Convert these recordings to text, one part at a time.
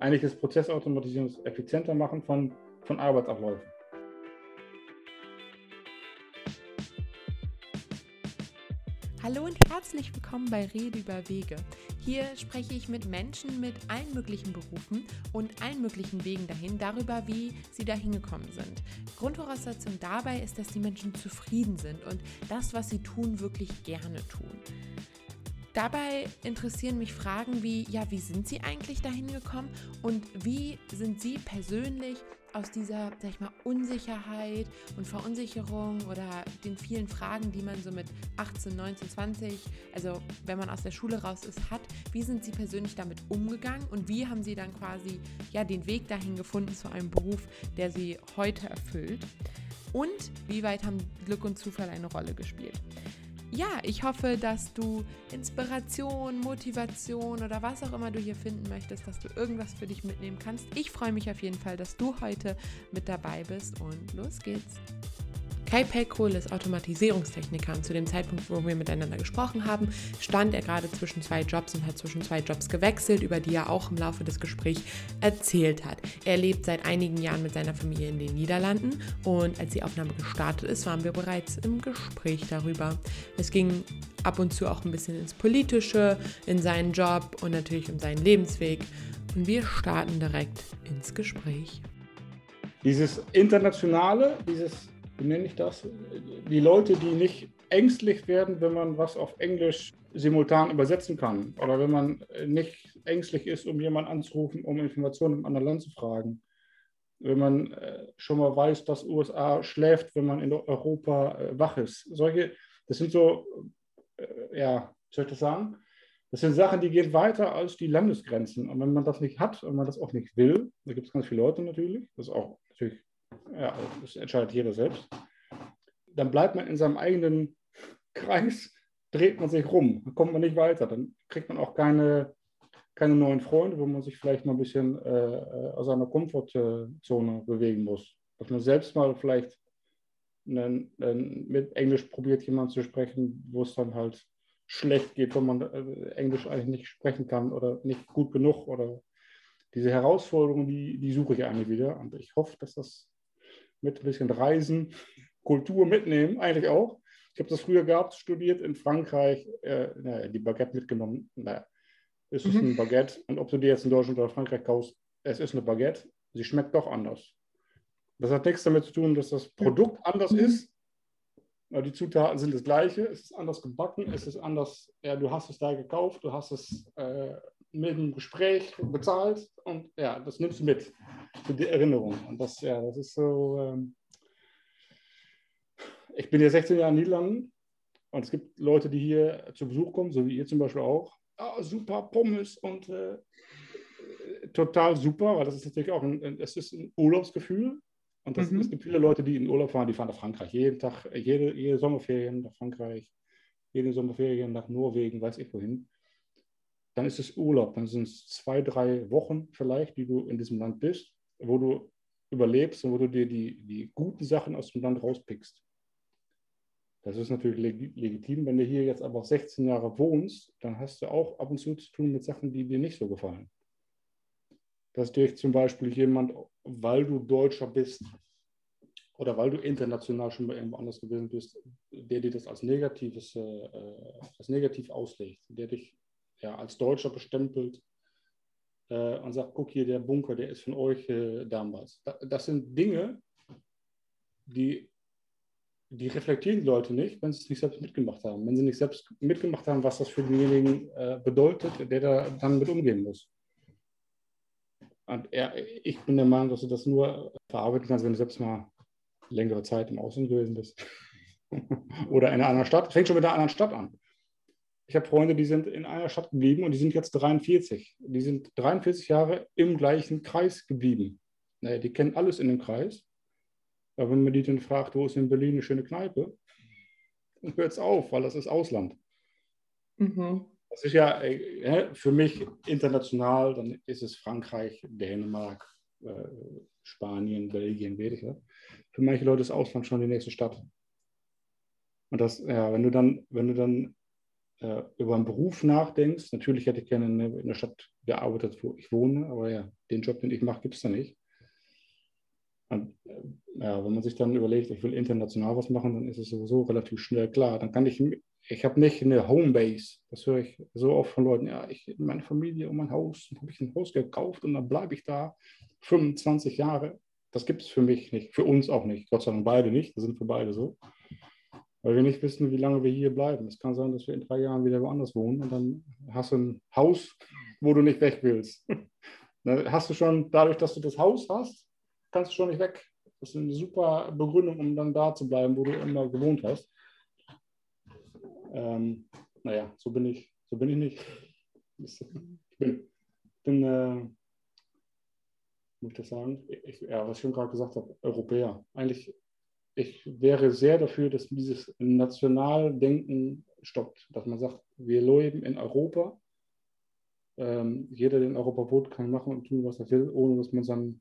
eigentlich das Prozessautomatisierung effizienter machen von, von Arbeitsabläufen. Hallo und herzlich willkommen bei Rede über Wege. Hier spreche ich mit Menschen mit allen möglichen Berufen und allen möglichen Wegen dahin, darüber, wie sie dahin gekommen sind. Grundvoraussetzung dabei ist, dass die Menschen zufrieden sind und das, was sie tun, wirklich gerne tun. Dabei interessieren mich Fragen wie, ja, wie sind Sie eigentlich dahin gekommen und wie sind Sie persönlich aus dieser, sag ich mal, Unsicherheit und Verunsicherung oder den vielen Fragen, die man so mit 18, 19, 20, also wenn man aus der Schule raus ist, hat, wie sind Sie persönlich damit umgegangen und wie haben Sie dann quasi ja den Weg dahin gefunden zu einem Beruf, der Sie heute erfüllt? Und wie weit haben Glück und Zufall eine Rolle gespielt? Ja, ich hoffe, dass du Inspiration, Motivation oder was auch immer du hier finden möchtest, dass du irgendwas für dich mitnehmen kannst. Ich freue mich auf jeden Fall, dass du heute mit dabei bist und los geht's. Kai Pelkrol ist Automatisierungstechniker und zu dem Zeitpunkt, wo wir miteinander gesprochen haben, stand er gerade zwischen zwei Jobs und hat zwischen zwei Jobs gewechselt, über die er auch im Laufe des Gesprächs erzählt hat. Er lebt seit einigen Jahren mit seiner Familie in den Niederlanden und als die Aufnahme gestartet ist, waren wir bereits im Gespräch darüber. Es ging ab und zu auch ein bisschen ins Politische, in seinen Job und natürlich um seinen Lebensweg. Und wir starten direkt ins Gespräch. Dieses Internationale, dieses nenne ich das? Die Leute, die nicht ängstlich werden, wenn man was auf Englisch simultan übersetzen kann. Oder wenn man nicht ängstlich ist, um jemanden anzurufen, um Informationen im anderen Land zu fragen. Wenn man äh, schon mal weiß, dass USA schläft, wenn man in Europa äh, wach ist. Solche, das sind so, äh, ja, soll ich das sagen? Das sind Sachen, die gehen weiter als die Landesgrenzen. Und wenn man das nicht hat und man das auch nicht will, da gibt es ganz viele Leute natürlich, das ist auch natürlich ja, das entscheidet jeder selbst, dann bleibt man in seinem eigenen Kreis, dreht man sich rum, dann kommt man nicht weiter, dann kriegt man auch keine, keine neuen Freunde, wo man sich vielleicht mal ein bisschen äh, aus seiner Komfortzone bewegen muss. Dass man selbst mal vielleicht einen, einen, mit Englisch probiert, jemanden zu sprechen, wo es dann halt schlecht geht, wenn man äh, Englisch eigentlich nicht sprechen kann oder nicht gut genug oder diese Herausforderungen, die, die suche ich eigentlich wieder. Und ich hoffe, dass das mit ein bisschen Reisen, Kultur mitnehmen, eigentlich auch. Ich habe das früher gehabt, studiert in Frankreich, äh, naja, die Baguette mitgenommen. Naja, es ist mhm. ein Baguette und ob du die jetzt in Deutschland oder Frankreich kaufst, es ist eine Baguette. Sie schmeckt doch anders. Das hat nichts damit zu tun, dass das Produkt anders mhm. ist. Die Zutaten sind das gleiche, es ist anders gebacken, es ist anders, ja, du hast es da gekauft, du hast es äh, mit einem Gespräch bezahlt und ja, das nimmst du mit für die Erinnerung. Und das, ja, das ist so. Ähm ich bin ja 16 Jahre in Niederlanden und es gibt Leute, die hier zu Besuch kommen, so wie ihr zum Beispiel auch. Ah, super Pommes und äh, total super, weil das ist natürlich auch ein, es ist ein Urlaubsgefühl. Und das, mhm. es gibt viele Leute, die in Urlaub fahren, die fahren nach Frankreich. Jeden Tag, jede, jede Sommerferien nach Frankreich, jede Sommerferien nach Norwegen, weiß ich wohin dann ist es Urlaub. Dann sind es zwei, drei Wochen vielleicht, die du in diesem Land bist, wo du überlebst und wo du dir die, die guten Sachen aus dem Land rauspickst. Das ist natürlich leg legitim. Wenn du hier jetzt aber 16 Jahre wohnst, dann hast du auch ab und zu zu tun mit Sachen, die dir nicht so gefallen. Dass dich zum Beispiel jemand, weil du Deutscher bist oder weil du international schon mal irgendwo anders gewesen bist, der dir das als Negatives, äh, als negativ auslegt, der dich ja, als Deutscher bestempelt äh, und sagt, guck hier, der Bunker, der ist von euch äh, damals. das sind Dinge, die, die reflektieren die Leute nicht, wenn sie es nicht selbst mitgemacht haben. Wenn sie nicht selbst mitgemacht haben, was das für denjenigen äh, bedeutet, der da dann mit umgehen muss. Und ja, ich bin der Meinung, dass du das nur verarbeiten kannst, wenn du selbst mal längere Zeit im Ausland gewesen bist. Oder in einer anderen Stadt. Fängt schon mit einer anderen Stadt an. Ich habe Freunde, die sind in einer Stadt geblieben und die sind jetzt 43. Die sind 43 Jahre im gleichen Kreis geblieben. Naja, die kennen alles in dem Kreis. Aber wenn man die dann fragt, wo ist in Berlin eine schöne Kneipe, dann hört es auf, weil das ist Ausland. Mhm. Das ist ja äh, für mich international, dann ist es Frankreich, Dänemark, äh, Spanien, Belgien, ja. Für manche Leute ist Ausland schon die nächste Stadt. Und das, ja, wenn du dann, wenn du dann äh, über einen Beruf nachdenkst, natürlich hätte ich gerne in, der Stadt gearbeitet, wo ich wohne, aber ja, den Job, den ich mache, gibt es da nicht. Und, äh, ja, wenn man sich dann überlegt, ich will international was machen, dann ist es sowieso relativ schnell klar. Dann kann ich, ich habe nicht eine Homebase. Das höre ich so oft von Leuten. Ja, ich, meine Familie und mein Haus, dann habe ich ein Haus gekauft und dann bleibe ich da 25 Jahre. Das gibt es für mich nicht, für uns auch nicht. Gott sei Dank beide nicht. Das sind für beide so. Weil wir nicht wissen, wie lange wir hier bleiben. Es kann sein, dass wir in drei Jahren wieder woanders wohnen und dann hast du ein Haus, wo du nicht weg willst. Dann hast du schon, dadurch, dass du das Haus hast, kannst du schon nicht weg. Das ist eine super Begründung, um dann da zu bleiben, wo du immer gewohnt hast. Ähm, naja, so bin ich, so bin ich nicht. Ich bin, bin äh, muss ich das sagen, ich, ja, was ich schon gerade gesagt habe, Europäer. Eigentlich, ich wäre sehr dafür, dass dieses Nationaldenken stoppt, dass man sagt, wir leben in Europa. Ähm, jeder, der in Europa wohnt, kann machen und tun, was er will, ohne dass man seinen,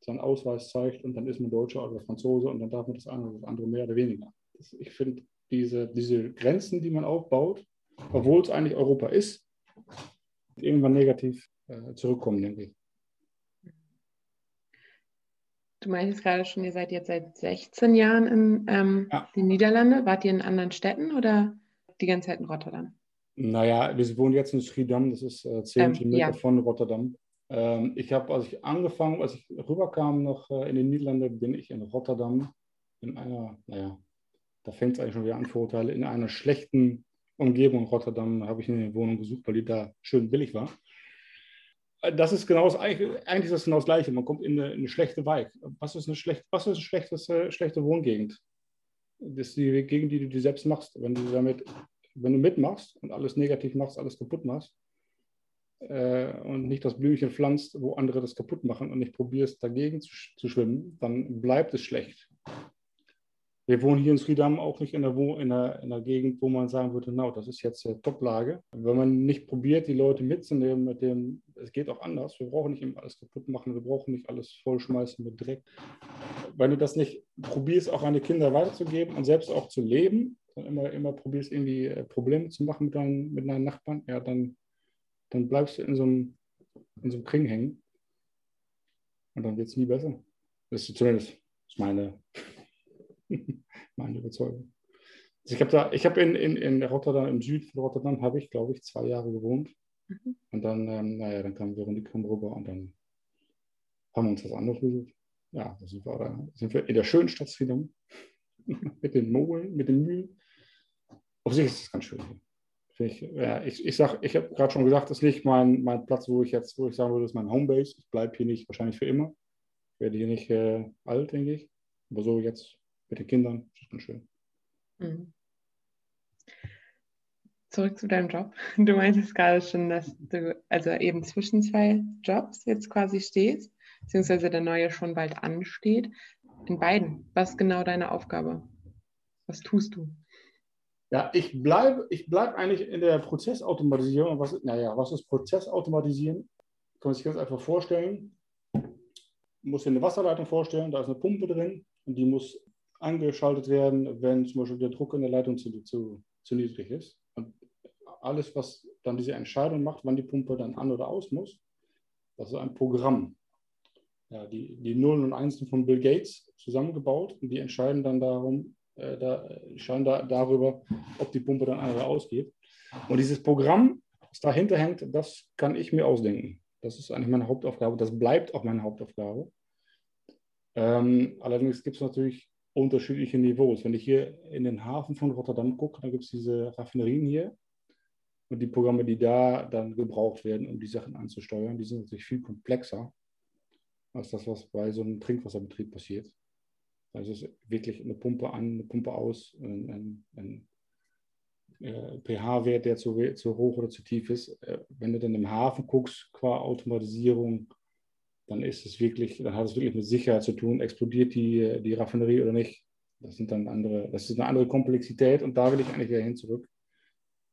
seinen Ausweis zeigt und dann ist man Deutscher oder Franzose und dann darf man das eine oder das andere mehr oder weniger. Das, ich finde, diese, diese Grenzen, die man aufbaut, obwohl es eigentlich Europa ist, irgendwann negativ äh, zurückkommen, denke ich. Du meintest gerade schon, ihr seid jetzt seit 16 Jahren in ähm, ja. den Niederlanden. Wart ihr in anderen Städten oder die ganze Zeit in Rotterdam? Naja, wir wohnen jetzt in Schiedam, das ist äh, 10 ähm, Kilometer ja. von Rotterdam. Ähm, ich habe, als ich angefangen, als ich rüberkam noch äh, in den Niederlanden, bin ich in Rotterdam in einer, naja, da fängt es eigentlich schon wieder an, Vorurteile, in einer schlechten Umgebung Rotterdam habe ich eine Wohnung gesucht, weil die da schön billig war das ist genau das, eigentlich, ist das genau das Gleiche. Man kommt in eine, in eine schlechte Vibe. Was ist eine, schlecht, was ist eine schlechtes, schlechte Wohngegend? Das ist die Gegend, die du dir selbst machst. Wenn du damit, wenn du mitmachst und alles negativ machst, alles kaputt machst äh, und nicht das Blümchen pflanzt, wo andere das kaputt machen und nicht probierst, dagegen zu, zu schwimmen, dann bleibt es schlecht. Wir wohnen hier in Schiedam auch nicht in der, in, der, in der Gegend, wo man sagen würde, na, das ist jetzt Top-Lage. Wenn man nicht probiert, die Leute mitzunehmen mit dem, es geht auch anders, wir brauchen nicht immer alles kaputt machen, wir brauchen nicht alles vollschmeißen mit Dreck. Wenn du das nicht probierst, auch an die Kinder weiterzugeben und selbst auch zu leben, dann immer, immer probierst, irgendwie äh, Probleme zu machen mit deinen, mit deinen Nachbarn, ja, dann, dann bleibst du in so einem, in so einem Kring hängen. Und dann wird es nie besser. Das ist zumindest meine meine Überzeugung. Also ich habe da, ich habe in, in, in Rotterdam, im Süden von Rotterdam, habe ich, glaube ich, zwei Jahre gewohnt. Mhm. Und dann, ähm, naja, dann kam Veronique rüber und dann haben wir uns was anderes gesucht. Ja, da sind wir, da sind wir in der schönen Stadt Sweden mit den Mogeln, mit den Mühlen. Auf sich ist es ganz schön hier. Ich, ja, ich, ich, sag, ich habe gerade schon gesagt, das ist nicht mein, mein Platz, wo ich jetzt, wo ich sagen würde, das ist mein Homebase. Ich bleibe hier nicht wahrscheinlich für immer. Ich werde hier nicht äh, alt, denke ich. Aber so jetzt mit den Kindern. Das ist ganz schön. Mhm. Zurück zu deinem Job. Du meintest gerade schon, dass du also eben zwischen zwei Jobs jetzt quasi stehst, beziehungsweise der neue schon bald ansteht. In beiden. Was ist genau deine Aufgabe? Was tust du? Ja, ich bleibe ich bleib eigentlich in der Prozessautomatisierung. Was, naja, was ist Prozessautomatisieren? Kann man sich ganz einfach vorstellen. Man muss dir eine Wasserleitung vorstellen, da ist eine Pumpe drin und die muss angeschaltet werden, wenn zum Beispiel der Druck in der Leitung zu, zu, zu niedrig ist. Und alles, was dann diese Entscheidung macht, wann die Pumpe dann an oder aus muss, das ist ein Programm. Ja, die, die Nullen und Einsen von Bill Gates zusammengebaut und die entscheiden dann darum, äh, da, entscheiden da, darüber, ob die Pumpe dann an oder ausgeht. Und dieses Programm, was dahinter hängt, das kann ich mir ausdenken. Das ist eigentlich meine Hauptaufgabe. Das bleibt auch meine Hauptaufgabe. Ähm, allerdings gibt es natürlich unterschiedliche Niveaus. Wenn ich hier in den Hafen von Rotterdam gucke, dann gibt es diese Raffinerien hier und die Programme, die da dann gebraucht werden, um die Sachen anzusteuern, die sind natürlich viel komplexer als das, was bei so einem Trinkwasserbetrieb passiert. Also es wirklich eine Pumpe an, eine Pumpe aus, ein, ein, ein äh, pH-Wert, der zu, zu, hoch oder zu tief ist. Äh, wenn du dann im Hafen guckst, qua Automatisierung, dann ist es wirklich, dann hat es wirklich mit Sicherheit zu tun, explodiert die, die Raffinerie oder nicht. Das sind dann andere, das ist eine andere Komplexität und da will ich eigentlich wieder hin zurück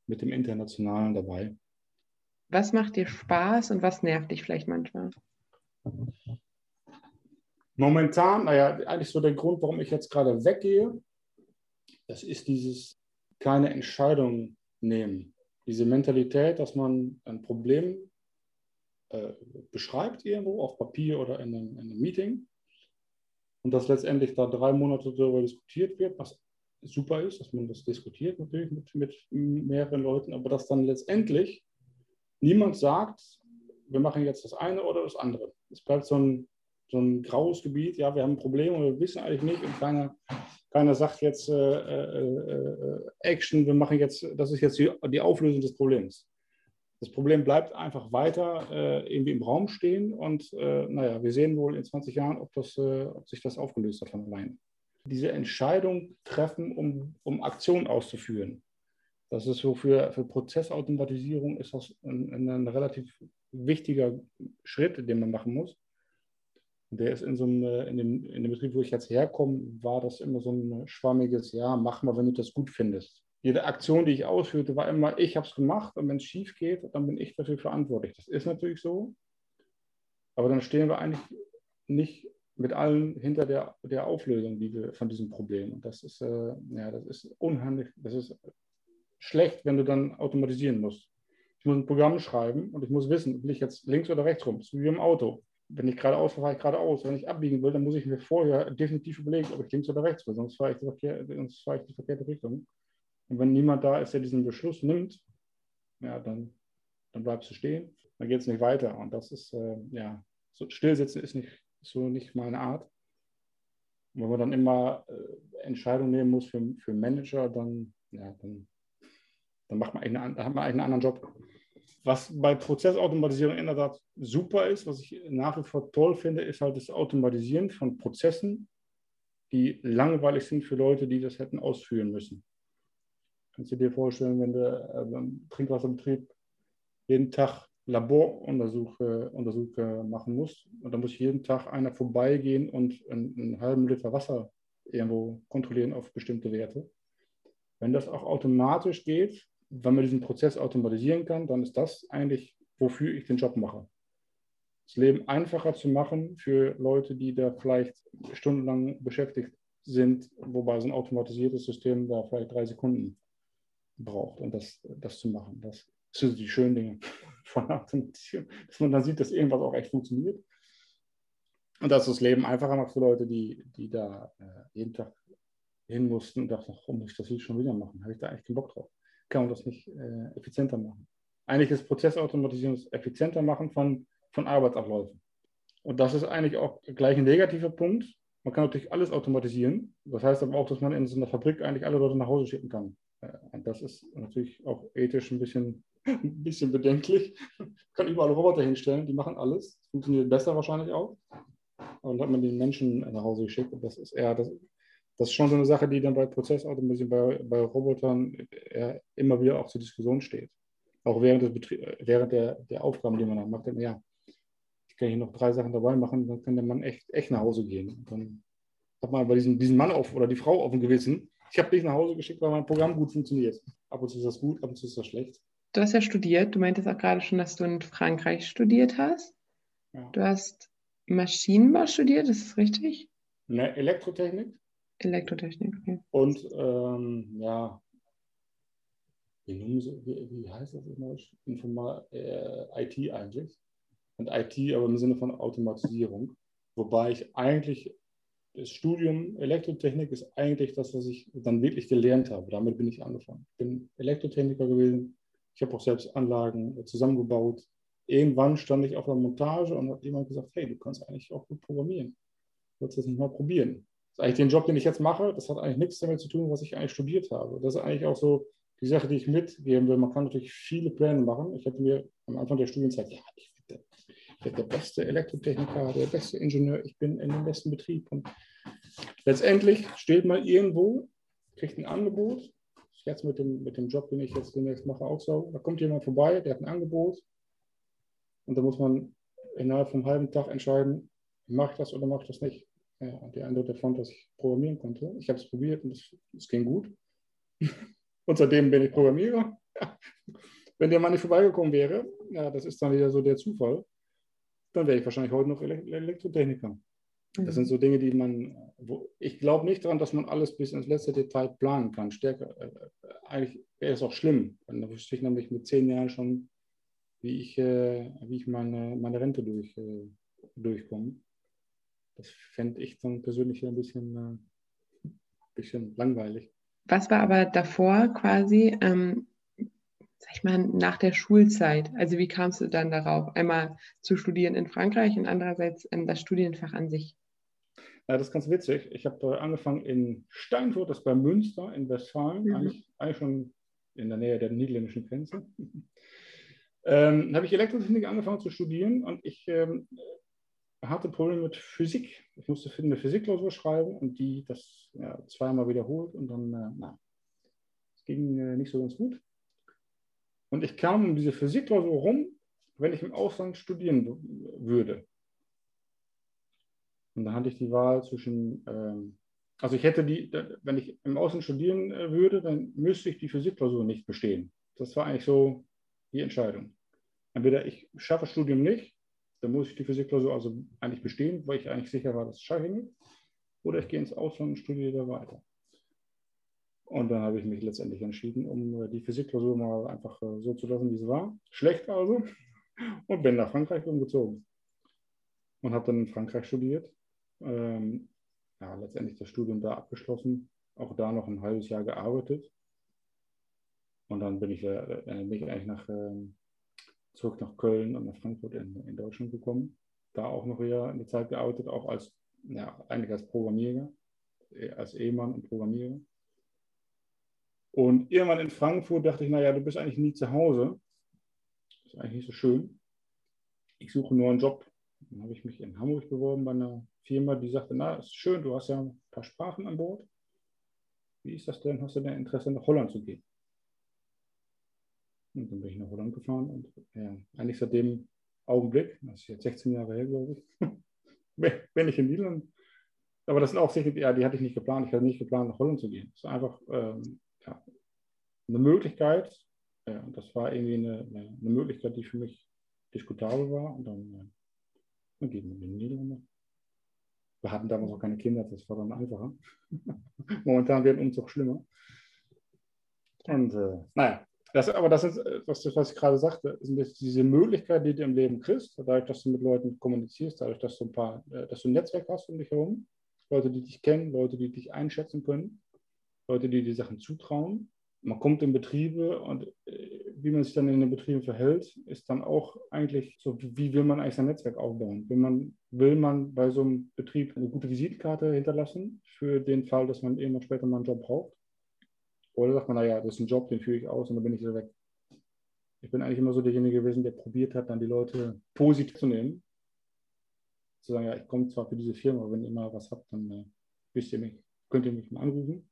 mit dem Internationalen dabei. Was macht dir Spaß und was nervt dich vielleicht manchmal? Momentan, naja, eigentlich so der Grund, warum ich jetzt gerade weggehe, das ist dieses keine Entscheidung nehmen. Diese Mentalität, dass man ein Problem äh, beschreibt irgendwo auf Papier oder in einem, in einem Meeting und dass letztendlich da drei Monate darüber diskutiert wird, was super ist, dass man das diskutiert natürlich mit, mit mehreren Leuten, aber dass dann letztendlich niemand sagt, wir machen jetzt das eine oder das andere. Es bleibt so ein, so ein graues Gebiet, ja, wir haben ein Problem und wir wissen eigentlich nicht und keiner, keiner sagt jetzt äh, äh, äh, Action, wir machen jetzt, das ist jetzt die, die Auflösung des Problems. Das Problem bleibt einfach weiter äh, irgendwie im Raum stehen und äh, naja, wir sehen wohl in 20 Jahren, ob, das, äh, ob sich das aufgelöst hat von alleine. Diese Entscheidung treffen, um, um Aktion auszuführen. Das ist so für, für Prozessautomatisierung ist das ein, ein, relativ wichtiger Schritt, den man machen muss. Der ist in so einem, äh, in dem, in dem Betrieb, wo ich jetzt herkomme, war das immer so ein schwammiges, ja, mach mal, wenn du das gut findest jede Aktion, die ich ausführte, war immer, ich habe es gemacht und wenn es schief geht, dann bin ich dafür verantwortlich. Das ist natürlich so, aber dann stehen wir eigentlich nicht mit allen hinter der, der Auflösung die wir, von diesem Problem. Und das ist, äh, ja, das ist unheimlich, das ist schlecht, wenn du dann automatisieren musst. Ich muss ein Programm schreiben und ich muss wissen, will ich jetzt links oder rechts rum? Das ist wie im Auto. Wenn ich geradeaus fahre, fahre ich geradeaus. Wenn ich abbiegen will, dann muss ich mir vorher definitiv überlegen, ob ich links oder rechts will, sonst fahre ich die, Verkehr, sonst fahre ich die verkehrte Richtung. Und wenn niemand da ist, der diesen Beschluss nimmt, ja, dann, dann bleibst du stehen, dann geht es nicht weiter. Und das ist, äh, ja, so stillsitzen ist nicht so nicht meine Art. Und wenn man dann immer äh, Entscheidungen nehmen muss für, für Manager, dann, ja, dann, dann macht man einen, hat man einen anderen Job. Was bei Prozessautomatisierung in der Tat super ist, was ich nach wie vor toll finde, ist halt das Automatisieren von Prozessen, die langweilig sind für Leute, die das hätten ausführen müssen. Kannst du dir vorstellen, wenn du äh, beim Trinkwasserbetrieb jeden Tag Laboruntersuche Untersuche machen musst und dann muss jeden Tag einer vorbeigehen und einen, einen halben Liter Wasser irgendwo kontrollieren auf bestimmte Werte. Wenn das auch automatisch geht, wenn man diesen Prozess automatisieren kann, dann ist das eigentlich, wofür ich den Job mache. Das Leben einfacher zu machen für Leute, die da vielleicht stundenlang beschäftigt sind, wobei so ein automatisiertes System da vielleicht drei Sekunden braucht, um das, das zu machen. Das sind die schönen Dinge von Automation, dass man dann sieht, dass irgendwas auch echt funktioniert. Und dass das Leben einfacher macht für Leute, die, die da äh, jeden Tag hin mussten und dachten, warum muss ich das schon wieder machen? Habe ich da eigentlich keinen Bock drauf? Kann man das nicht äh, effizienter machen? Eigentlich ist Prozessautomatisierung das effizienter machen von, von Arbeitsabläufen. Und das ist eigentlich auch gleich ein negativer Punkt. Man kann natürlich alles automatisieren. Das heißt aber auch, dass man in so einer Fabrik eigentlich alle Leute nach Hause schicken kann. Und das ist natürlich auch ethisch ein bisschen, ein bisschen bedenklich. Kann überall Roboter hinstellen, die machen alles. Funktioniert besser wahrscheinlich auch. Und hat man den Menschen nach Hause geschickt. Und das ist eher, das, das ist schon so eine Sache, die dann bei Prozessautomatisierung, bei, bei Robotern immer wieder auch zur Diskussion steht. Auch während, des Betrie während der, der Aufgaben, die man dann macht, ja, ich kann hier noch drei Sachen dabei machen, dann kann der Mann echt, echt nach Hause gehen. Und dann hat man aber diesen, diesen Mann auf oder die Frau auf dem Gewissen, ich habe dich nach Hause geschickt, weil mein Programm gut funktioniert. Ab und zu ist das gut, ab und zu ist das schlecht. Du hast ja studiert. Du meintest auch gerade schon, dass du in Frankreich studiert hast. Ja. Du hast Maschinenbau studiert, ist das richtig? Ne, Elektrotechnik. Elektrotechnik, okay. Und ähm, ja, wie, wie, heißt das immer? Informal, äh, IT eigentlich. Und IT aber im Sinne von Automatisierung. Wobei ich eigentlich das Studium Elektrotechnik ist eigentlich das, was ich dann wirklich gelernt habe. Damit bin ich angefangen. Ich bin Elektrotechniker gewesen. Ich habe auch selbst Anlagen zusammengebaut. Irgendwann stand ich auf der Montage und hat jemand gesagt, hey, du kannst eigentlich auch gut programmieren. Du willst das nicht mal probieren. Das ist eigentlich den Job, den ich jetzt mache, das hat eigentlich nichts damit zu tun, was ich eigentlich studiert habe. Das ist eigentlich auch so die Sache, die ich mitgeben will. Man kann natürlich viele Pläne machen. Ich hatte mir am Anfang der Studienzeit, ja, ich bin der beste Elektrotechniker, der beste Ingenieur, ich bin in dem besten Betrieb. Und letztendlich steht man irgendwo, kriegt ein Angebot. Jetzt mit dem, mit dem Job, den ich jetzt demnächst mache, auch so. Da kommt jemand vorbei, der hat ein Angebot. Und da muss man innerhalb vom halben Tag entscheiden, mache ich das oder mache ich das nicht. Ja, und der andere fand, dass ich programmieren konnte. Ich habe es probiert und es ging gut. und seitdem bin ich Programmierer. Wenn der Mann nicht vorbeigekommen wäre, ja, das ist dann wieder so der Zufall dann wäre ich wahrscheinlich heute noch Elektrotechniker. Das sind mhm. so Dinge, die man, wo, ich glaube nicht daran, dass man alles bis ins letzte Detail planen kann. Stärker, äh, eigentlich wäre es auch schlimm. Dann wüsste ich nämlich mit zehn Jahren schon, wie ich, äh, wie ich meine, meine Rente durch, äh, durchkomme. Das fände ich dann persönlich ein bisschen, äh, bisschen langweilig. Was war aber davor quasi, ähm, sag ich mal, nach der Schulzeit? Also wie kamst du dann darauf, einmal zu studieren in Frankreich und andererseits ähm, das Studienfach an sich? Ja, das ist ganz witzig. Ich habe angefangen in Steinfurt, das ist bei Münster in Westfalen, mhm. eigentlich, eigentlich schon in der Nähe der niederländischen Grenze. ähm, habe ich Elektrotechnik angefangen zu studieren und ich ähm, hatte Probleme mit Physik. Ich musste eine Physikklausur schreiben und die das ja, zweimal wiederholt und dann, äh, na, es ging äh, nicht so ganz gut. Und ich kam um diese Physikklausur rum, wenn ich im Ausland studieren würde. Und da hatte ich die Wahl zwischen, ähm, also ich hätte die, wenn ich im Ausland studieren äh, würde, dann müsste ich die Physikklausur nicht bestehen. Das war eigentlich so die Entscheidung. Entweder ich schaffe das Studium nicht, dann muss ich die Physikklausur also eigentlich bestehen, weil ich eigentlich sicher war, dass es schaffe ich nicht. Oder ich gehe ins Ausland und studiere da weiter. Und dann habe ich mich letztendlich entschieden, um äh, die Physikklausur mal einfach äh, so zu lassen, wie sie war. Schlecht also. Und bin nach Frankreich umgezogen. Und habe dann in Frankreich studiert ähm, ja, letztendlich das Studium da abgeschlossen, auch da noch ein halbes Jahr gearbeitet. Und dann bin ich, äh, bin ich eigentlich nach, äh, zurück nach Köln und nach Frankfurt in, in Deutschland gekommen. Da auch noch wieder eine Zeit gearbeitet, auch als, ja, eigentlich als Programmierer, äh, als Ehemann und Programmierer. Und irgendwann in Frankfurt dachte ich, naja, du bist eigentlich nie zu Hause. Ist eigentlich nicht so schön. Ich suche nur einen Job. Dann habe ich mich in Hamburg beworben bei einer Firma, die sagte, na, ist schön, du hast ja ein paar Sprachen an Bord. Wie ist das denn? Hast du denn Interesse, nach Holland zu gehen? Und dann bin ich nach Holland gefahren und ja, eigentlich seit dem Augenblick, das ist jetzt 16 Jahre her, glaube ich, bin ich in Niederland. Aber das sind auch sicher, ja, die hatte ich nicht geplant. Ich hatte nicht geplant, nach Holland zu gehen. Das ist einfach ähm, ja, eine Möglichkeit. Ja, das war irgendwie eine, eine, Möglichkeit, die für mich diskutabel war. Und dann, dann gehen wir in die Niederlande. Wir hatten damals auch keine Kinder, das war dann einfacher. Momentan wird ein Umzug schlimmer. Und äh, naja, das, aber das ist, was, was ich gerade sagte, sind diese Möglichkeiten, die du im Leben kriegst, dadurch, dass du mit Leuten kommunizierst, dadurch, dass du ein paar, äh, dass du ein Netzwerk hast um dich herum, Leute, die dich kennen, Leute, die dich einschätzen können, Leute, die dir Sachen zutrauen man kommt in Betriebe und äh, wie man sich dann in den Betrieben verhält, ist dann auch eigentlich so, wie will man eigentlich sein Netzwerk aufbauen? Will man, will man bei so einem Betrieb eine gute Visitkarte hinterlassen für den Fall, dass man irgendwann später mal einen Job braucht? Oder sagt man, naja, das ist ein Job, den führe ich aus und dann bin ich wieder weg. Ich bin eigentlich immer so derjenige gewesen, der probiert hat, dann die Leute positiv zu nehmen. Zu sagen, ja, ich komme zwar für diese Firma, aber wenn ihr mal was habt, dann äh, wisst ihr mich, könnt ihr mich mal anrufen.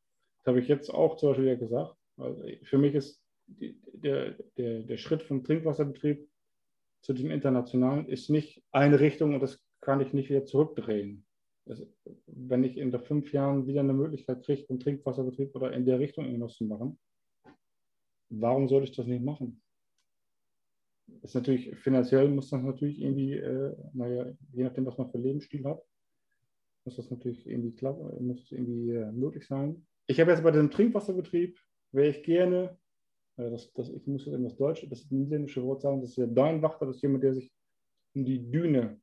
Habe ich jetzt auch zum Beispiel ja gesagt also für mich ist die, der, der, der Schritt vom Trinkwasserbetrieb zu diesem internationalen ist nicht eine Richtung und das kann ich nicht wieder zurückdrehen. Das, wenn ich in fünf Jahren wieder eine Möglichkeit kriege, im Trinkwasserbetrieb oder in der Richtung irgendwas zu machen, warum soll ich das nicht machen? Ist natürlich, finanziell muss das natürlich irgendwie, äh, naja, je nachdem, was man für Lebensstil hat, muss das natürlich irgendwie, muss irgendwie äh, möglich sein. Ich habe jetzt bei dem Trinkwasserbetrieb wäre ich gerne, äh, das, das, ich muss jetzt in das Deutsche, das niederländische Wort sagen, das ist der Deinwachter, das ist jemand, der sich um die Düne,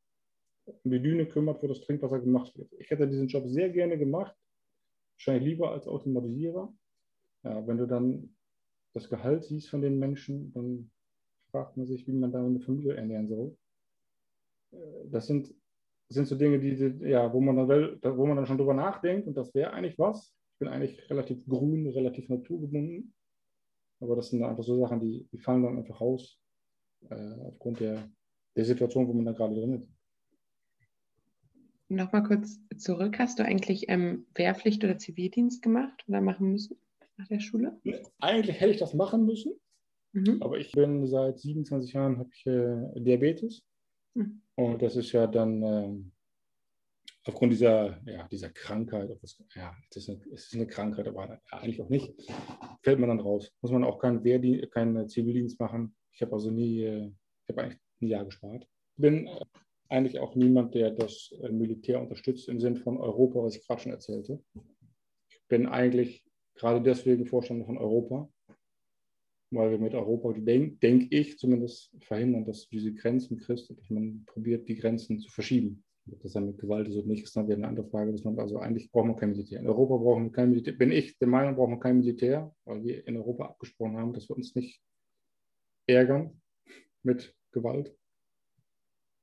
um die Düne kümmert, wo das Trinkwasser gemacht wird. Ich hätte diesen Job sehr gerne gemacht, wahrscheinlich lieber als Automatisierer. Ja, wenn du dann das Gehalt siehst von den Menschen, dann fragt man sich, wie man da eine Familie ernähren soll. Äh, das sind, sind so Dinge, die, ja, wo man dann, wo man dann schon drüber nachdenkt und das wäre eigentlich was, ich bin eigentlich relativ grün, relativ naturgebunden. Aber das sind einfach so Sachen, die, die fallen dann einfach raus, äh, aufgrund der, der Situation, wo man da gerade drin ist. Nochmal kurz zurück. Hast du eigentlich ähm, Wehrpflicht oder Zivildienst gemacht oder machen müssen nach der Schule? Eigentlich hätte ich das machen müssen. Mhm. Aber ich bin seit 27 Jahren habe ich äh, Diabetes. Mhm. Und das ist ja dann ähm, aufgrund dieser, ja, dieser Krankheit, das, ja, das ist, es ist eine Krankheit, aber eigentlich auch nicht, fällt man dann raus. Muss man auch keinen, Wehrdienst, keinen Zivildienst machen. Ich habe also nie, äh, ich habe eigentlich ein Jahr gespart. Bin äh, eigentlich auch niemand, der das äh, Militär unterstützt im Sinne von Europa, was ich gerade schon erzählte. Ich bin eigentlich gerade deswegen Vorstand von Europa. weil wir mit Europa, denke denk ich zumindest, verhindern, dass diese Grenzen kriegst. Man probiert, die Grenzen zu verschieben. Ob das dann mit Gewalt ist oder nicht, ist dann wieder eine andere Frage. Dass man, also eigentlich braucht man kein Militär. In Europa brauchen wir kein Militär. Bin ich der Meinung, brauchen wir kein Militär, weil wir in Europa abgesprochen haben, dass wir uns nicht ärgern mit Gewalt.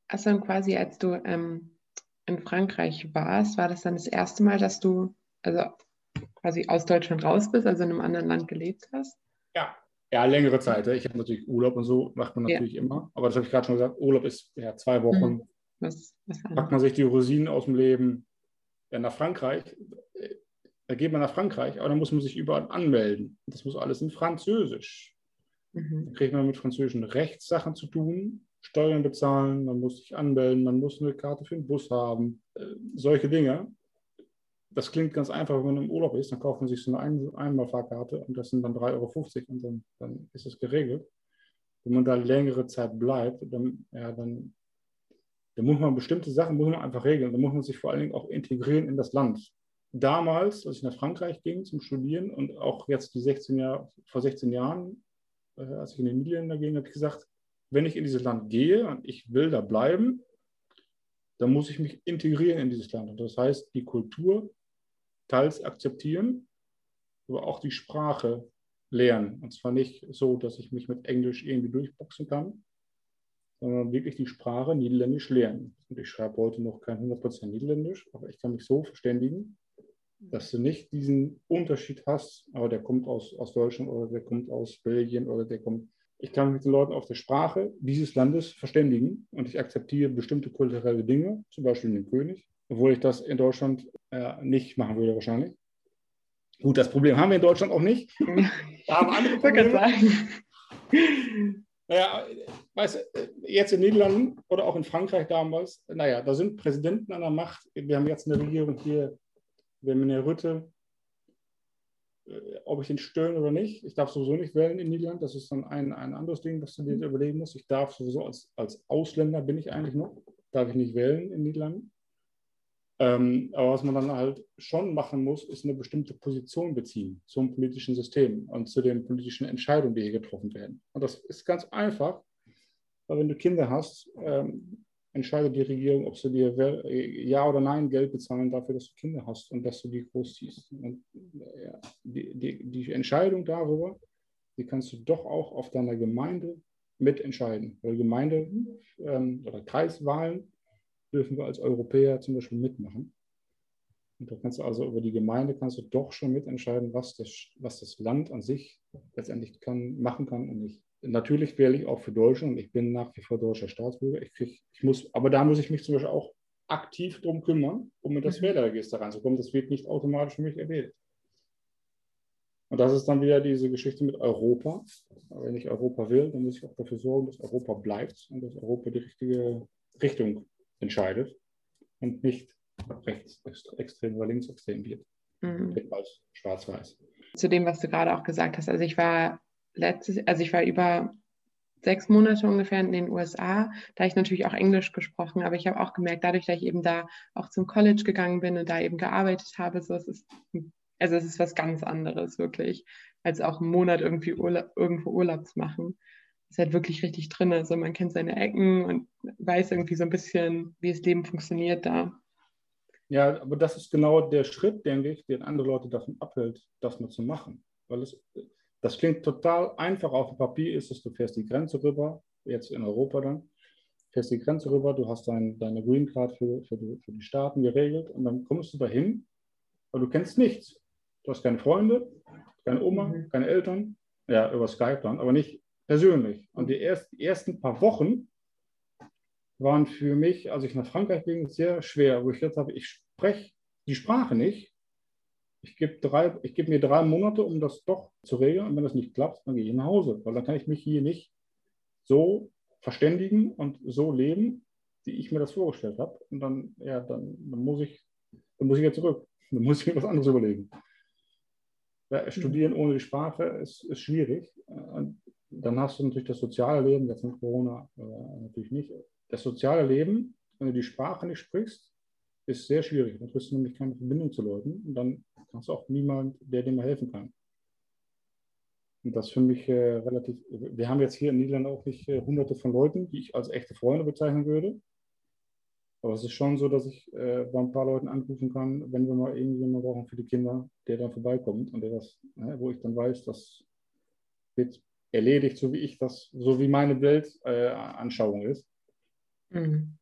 Also quasi, als du ähm, in Frankreich warst, war das dann das erste Mal, dass du also quasi aus Deutschland raus bist, also in einem anderen Land gelebt hast? Ja, ja, längere Zeit. Ich habe natürlich Urlaub und so, macht man natürlich ja. immer. Aber das habe ich gerade schon gesagt, Urlaub ist ja zwei Wochen. Mhm. Was, was packt man sich die Rosinen aus dem Leben. Ja, nach Frankreich, da geht man nach Frankreich, aber dann muss man sich überall anmelden. Das muss alles in Französisch. Mhm. Da kriegt man mit französischen Rechtssachen zu tun, Steuern bezahlen, man muss sich anmelden, man muss eine Karte für den Bus haben, äh, solche Dinge. Das klingt ganz einfach, wenn man im Urlaub ist, dann kauft man sich so eine Ein Einmalfahrkarte und das sind dann 3,50 Euro und dann, dann ist es geregelt. Wenn man da längere Zeit bleibt, dann, ja, dann da muss man bestimmte Sachen muss man einfach regeln. Da muss man sich vor allen Dingen auch integrieren in das Land. Damals, als ich nach Frankreich ging zum Studieren und auch jetzt die 16 Jahre, vor 16 Jahren, äh, als ich in den Niederländer ging, habe ich gesagt, wenn ich in dieses Land gehe und ich will da bleiben, dann muss ich mich integrieren in dieses Land. Und das heißt, die Kultur teils akzeptieren, aber auch die Sprache lernen. Und zwar nicht so, dass ich mich mit Englisch irgendwie durchboxen kann, sondern wirklich die Sprache Niederländisch lernen. Und ich schreibe heute noch kein 100% Niederländisch, aber ich kann mich so verständigen, dass du nicht diesen Unterschied hast, aber der kommt aus, aus Deutschland oder der kommt aus Belgien oder der kommt. Ich kann mich mit den Leuten auf der Sprache dieses Landes verständigen und ich akzeptiere bestimmte kulturelle Dinge, zum Beispiel den König, obwohl ich das in Deutschland äh, nicht machen würde wahrscheinlich. Gut, das Problem haben wir in Deutschland auch nicht. Da haben andere Probleme. Naja, weißt du, jetzt in Niederlanden oder auch in Frankreich damals, naja, da sind Präsidenten an der Macht. Wir haben jetzt eine Regierung hier, wir haben eine Rütte, äh, ob ich den stören oder nicht. Ich darf sowieso nicht wählen in Niederland. Das ist dann ein, ein anderes Ding, was du dir überlegen musst. Ich darf sowieso als, als Ausländer bin ich eigentlich noch, darf ich nicht wählen in Niederlanden. Ähm, aber was man dann halt schon machen muss, ist eine bestimmte Position beziehen zum politischen System und zu den politischen Entscheidungen, die hier getroffen werden. Und das ist ganz einfach, weil wenn du Kinder hast, ähm, entscheidet die Regierung, ob sie dir ja oder nein Geld bezahlen dafür, dass du Kinder hast und dass du die großziehst. Und ja, die, die, die Entscheidung darüber, die kannst du doch auch auf deiner Gemeinde mitentscheiden. Weil Gemeinde ähm, oder Kreiswahlen dürfen wir als Europäer zum Beispiel mitmachen. Und da kannst du also über die Gemeinde kannst du doch schon mitentscheiden, was das, was das Land an sich letztendlich kann, machen kann und nicht. Natürlich wähle ich auch für Deutschland. Ich bin nach wie vor deutscher Staatsbürger. Ich, krieg, ich muss, aber da muss ich mich zum Beispiel auch aktiv drum kümmern, um in das mhm. Wählerregister reinzukommen. Das wird nicht automatisch für mich erledigt. Und das ist dann wieder diese Geschichte mit Europa. Wenn ich Europa will, dann muss ich auch dafür sorgen, dass Europa bleibt und dass Europa die richtige Richtung entscheidet und nicht rechts extrem oder links extrem wird. Mhm. Schwarz-weiß. Zu dem, was du gerade auch gesagt hast. Also ich war letztes, also ich war über sechs Monate ungefähr in den USA. Da ich natürlich auch Englisch gesprochen, aber ich habe auch gemerkt, dadurch, dass ich eben da auch zum College gegangen bin und da eben gearbeitet habe, so es ist also es ist was ganz anderes wirklich, als auch einen Monat irgendwie Urlaub, irgendwo Urlaub zu machen ist halt wirklich richtig drin. Also man kennt seine Ecken und weiß irgendwie so ein bisschen, wie das Leben funktioniert da. Ja, aber das ist genau der Schritt, denke ich, den andere Leute davon abhält, das mal zu machen. Weil es, das klingt total einfach auf dem Papier, ist es, du fährst die Grenze rüber, jetzt in Europa dann, fährst die Grenze rüber, du hast dein, deine Green Card für, für, die, für die Staaten geregelt und dann kommst du dahin, aber du kennst nichts. Du hast keine Freunde, keine Oma, mhm. keine Eltern, ja, über Skype dann, aber nicht persönlich. Und die, erst, die ersten paar Wochen waren für mich, als ich nach Frankreich ging, sehr schwer, wo ich jetzt habe, ich spreche die Sprache nicht. Ich gebe, drei, ich gebe mir drei Monate, um das doch zu regeln. Und wenn das nicht klappt, dann gehe ich nach Hause, weil dann kann ich mich hier nicht so verständigen und so leben, wie ich mir das vorgestellt habe. Und dann, ja, dann, dann muss ich, dann muss ich jetzt zurück. Dann muss ich mir was anderes überlegen. Ja, studieren ohne die Sprache ist, ist schwierig. Und dann hast du natürlich das soziale Leben, jetzt mit Corona äh, natürlich nicht. Das soziale Leben, wenn du die Sprache nicht sprichst, ist sehr schwierig. Dann kriegst du nämlich keine Verbindung zu Leuten und dann hast du auch niemand, der dir mal helfen kann. Und das für mich äh, relativ, wir haben jetzt hier in Niederlanden auch nicht äh, hunderte von Leuten, die ich als echte Freunde bezeichnen würde. Aber es ist schon so, dass ich äh, bei ein paar Leuten anrufen kann, wenn wir mal irgendjemanden brauchen für die Kinder, der dann vorbeikommt und der das, ne, wo ich dann weiß, das wird erledigt, so wie ich das, so wie meine Weltanschauung äh, ist. Mhm.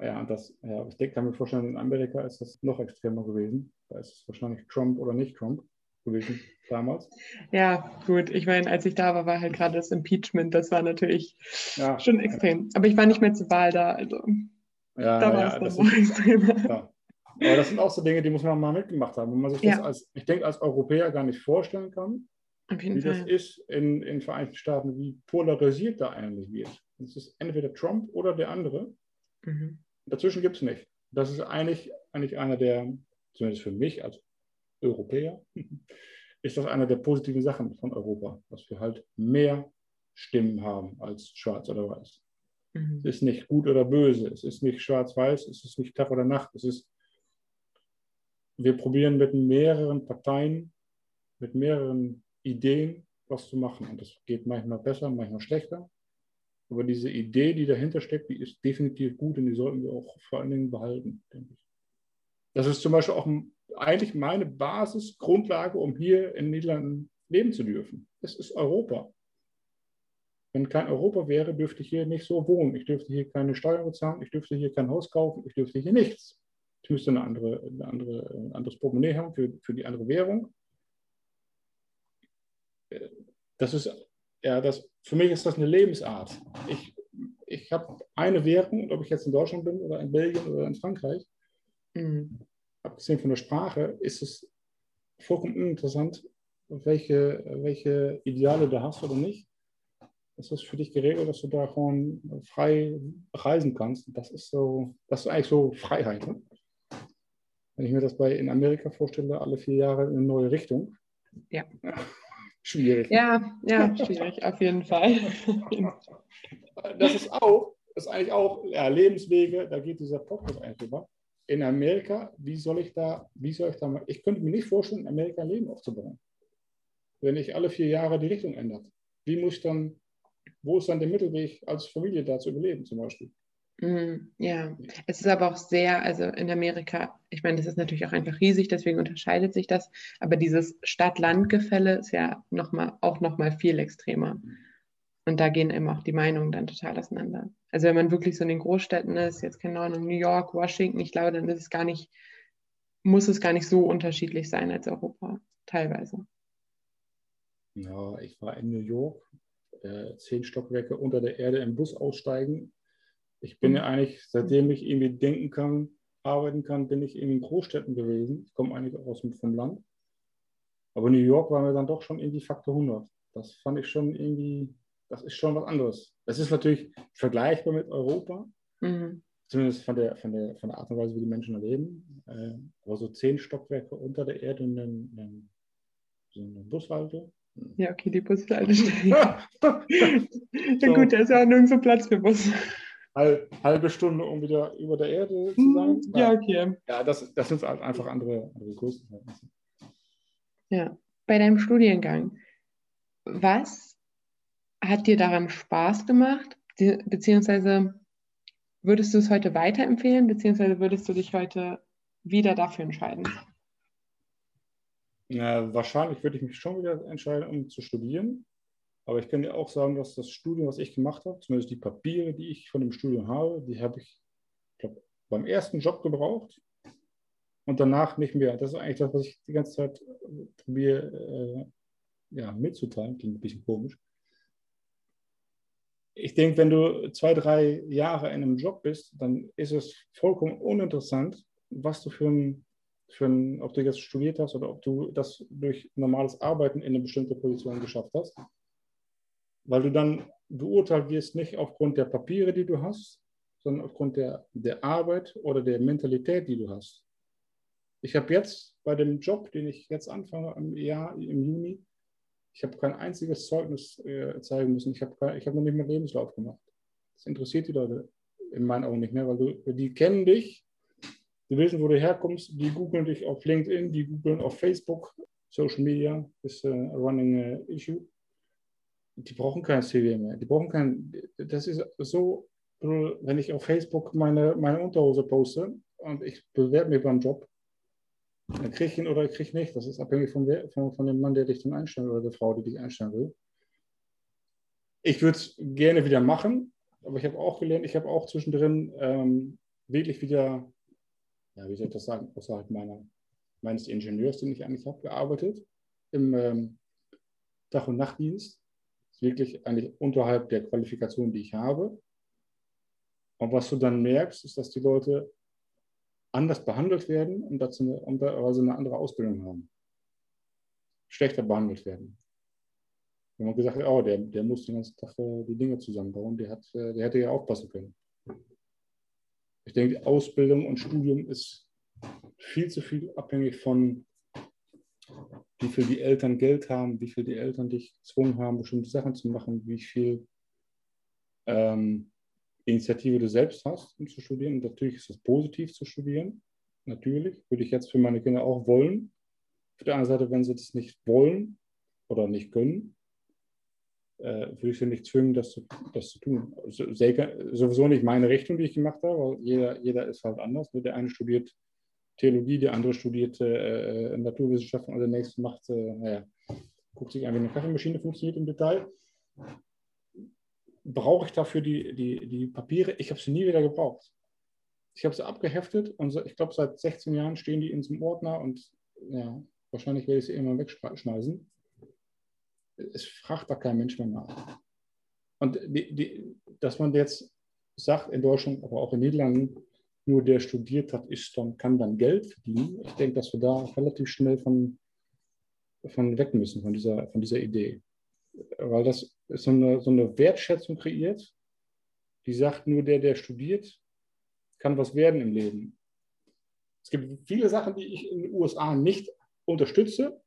Ja, das, ja, ich denke, kann mir vorstellen, in Amerika ist das noch extremer gewesen. Da ist es wahrscheinlich Trump oder nicht Trump gewesen damals. Ja, gut. Ich meine, als ich da war, war halt gerade das Impeachment. Das war natürlich ja, schon extrem. Aber ich war nicht mehr zur Wahl da. Also ja, da war ja, es dann extremer. Ja. Aber das sind auch so Dinge, die muss man mal mitgemacht haben, wo man sich das als, ich denke, als Europäer gar nicht vorstellen kann, wie Fall. das ist in den Vereinigten Staaten, wie polarisiert da eigentlich wird. Es ist entweder Trump oder der andere. Mhm. Dazwischen gibt es nicht. Das ist eigentlich, eigentlich einer der, zumindest für mich als Europäer, ist das eine der positiven Sachen von Europa, dass wir halt mehr Stimmen haben als schwarz oder weiß. Mhm. Es ist nicht gut oder böse, es ist nicht schwarz-weiß, es ist nicht Tag oder Nacht, es ist, wir probieren mit mehreren Parteien, mit mehreren Ideen was zu machen. Und das geht manchmal besser, manchmal schlechter. Aber diese Idee, die dahinter steckt, die ist definitiv gut und die sollten wir auch vor allen Dingen behalten, denke ich. Das ist zum Beispiel auch eigentlich meine Basisgrundlage, um hier in Niederlanden leben zu dürfen. Es ist Europa. Wenn kein Europa wäre, dürfte ich hier nicht so wohnen. Ich dürfte hier keine Steuern bezahlen, ich dürfte hier kein Haus kaufen, ich dürfte hier nichts. Ich müsste eine andere, eine andere, ein anderes Portemonnaie haben für, für die andere Währung. Das ist, ja, das, für mich ist das eine Lebensart. Ich, ich habe eine Währung, ob ich jetzt in Deutschland bin oder in Belgien oder in Frankreich. Mhm abgesehen von der Sprache, ist es vollkommen uninteressant, welche, welche Ideale du hast oder nicht. Es ist für dich geregelt, dass du da gewoon frei reisen kannst. Das ist so, das ist eigentlich so Freiheit. Ne? Wenn ich mir das bei in Amerika vorstelle, alle vier Jahre in eine neue Richtung. Ja. Schwierig. Ja, ja, schwierig, auf jeden Fall. das ist auch, das ist eigentlich auch ja, Lebenswege, da geht dieser Podcast eigentlich drüber in Amerika, wie soll ich da, wie soll ich da, ich könnte mir nicht vorstellen, in Amerika ein Leben aufzubauen. Wenn ich alle vier Jahre die Richtung ändert. Wie muss ich dann, wo ist dann der Mittelweg als Familie da zu überleben zum Beispiel? Mm, ja, es ist aber auch sehr, also in Amerika, ich meine, das ist natürlich auch einfach riesig, deswegen unterscheidet sich das, aber dieses Stadt-Land-Gefälle ist ja noch mal, auch nochmal viel extremer. Und da gehen eben auch die Meinungen dann total auseinander. Also wenn man wirklich so in den Großstädten ist, jetzt keine Ahnung, New York, Washington, ich glaube, dann ist es gar nicht, muss es gar nicht so unterschiedlich sein als Europa, teilweise. Ja, ich war in New York, äh, zehn Stockwerke unter der Erde im Bus aussteigen. Ich bin mhm. ja eigentlich, seitdem ich irgendwie denken kann, arbeiten kann, bin ich in Großstädten gewesen. Ich komme eigentlich aus dem, vom Land. Aber New York war mir dann doch schon irgendwie Faktor 100. Das fand ich schon irgendwie das ist schon was anderes. Das ist natürlich vergleichbar mit Europa, mhm. zumindest von der, von, der, von der Art und Weise, wie die Menschen da leben. Äh, aber so zehn Stockwerke unter der Erde in einem, so eine Bushalte. Ja, okay, die Bushalte stehen. ja, so. gut, da ist ja auch nirgendwo Platz für Bus. Halb, halbe Stunde, um wieder über der Erde zu sein. Ja, okay. Ja, das, das sind einfach andere, andere Größen. Ja, bei deinem Studiengang, was hat dir daran Spaß gemacht? Beziehungsweise würdest du es heute weiterempfehlen? Beziehungsweise würdest du dich heute wieder dafür entscheiden? Ja, wahrscheinlich würde ich mich schon wieder entscheiden, um zu studieren. Aber ich kann dir auch sagen, dass das Studium, was ich gemacht habe, zumindest die Papiere, die ich von dem Studium habe, die habe ich, glaub, beim ersten Job gebraucht und danach nicht mehr. Das ist eigentlich das, was ich die ganze Zeit probiere äh, ja, mitzuteilen. Klingt ein bisschen komisch ich denke, wenn du zwei, drei Jahre in einem Job bist, dann ist es vollkommen uninteressant, was du für ein, für ein, ob du jetzt studiert hast oder ob du das durch normales Arbeiten in eine bestimmte Position geschafft hast. Weil du dann beurteilt wirst nicht aufgrund der Papiere, die du hast, sondern aufgrund der, der Arbeit oder der Mentalität, die du hast. Ich habe jetzt bei dem Job, den ich jetzt anfange im Jahr, im Juni, ich habe kein einziges Zeugnis äh, zeigen müssen. Ich habe hab noch nicht mehr Lebenslauf gemacht. Das interessiert die Leute in meinen Augen nicht mehr, weil du, die kennen dich, die wissen, wo du herkommst, die googeln dich auf LinkedIn, die googeln auf Facebook. Social Media ist uh, a running uh, issue. Die brauchen kein CV mehr. Die brauchen kein, das ist so, wenn ich auf Facebook meine, meine Unterhose poste und ich bewerbe mich beim Job, dann kriege ich ihn oder ich kriege nicht. Das ist abhängig von, von, von dem Mann, der dich dann einstellen oder der Frau, die dich einstellen will. Ich würde es gerne wieder machen, aber ich habe auch gelernt, ich habe auch zwischendrin ähm, wirklich wieder, ja, wie soll ich das sagen, außerhalb meiner, meines Ingenieurs, den ich eigentlich habe, gearbeitet im ähm, Tag- und Nachtdienst. Ist wirklich eigentlich unterhalb der Qualifikation, die ich habe. Und was du dann merkst, ist, dass die Leute anders behandelt werden und dazu eine, und sie eine andere Ausbildung haben. Schlechter behandelt werden. Wenn man gesagt hat, oh, der, der muss den ganzen Tag äh, die Dinge zusammenbauen, der, hat, äh, der hätte ja aufpassen können. Ich denke, Ausbildung und Studium ist viel zu viel abhängig von, wie viel die Eltern Geld haben, wie viel die Eltern dich gezwungen haben, bestimmte Sachen zu machen, wie viel ähm, Initiative du selbst hast, um zu studieren. Und natürlich ist es positiv zu studieren. Natürlich würde ich jetzt für meine Kinder auch wollen. Auf der anderen Seite, wenn sie das nicht wollen oder nicht können, äh, würde ich sie nicht zwingen, das zu, das zu tun. Also, sowieso nicht meine Richtung, die ich gemacht habe, weil jeder, jeder ist halt anders. Der eine studiert Theologie, der andere studiert äh, Naturwissenschaften und der nächste macht, äh, naja, guckt sich an, wie eine Kaffeemaschine funktioniert im Detail brauche ich dafür die, die, die Papiere? Ich habe sie nie wieder gebraucht. Ich habe sie abgeheftet und so, ich glaube, seit 16 Jahren stehen die in so einem Ordner und ja, wahrscheinlich werde ich sie irgendwann wegschmeißen. Es fragt da kein Mensch mehr nach. Und die, die, dass man jetzt sagt, in Deutschland, aber auch in Niederlanden, nur der studiert hat, ist dann, kann dann Geld verdienen. Ich denke, dass wir da relativ schnell von, von weg müssen, von dieser, von dieser Idee weil das so eine, so eine Wertschätzung kreiert, die sagt, nur der, der studiert, kann was werden im Leben. Es gibt viele Sachen, die ich in den USA nicht unterstütze.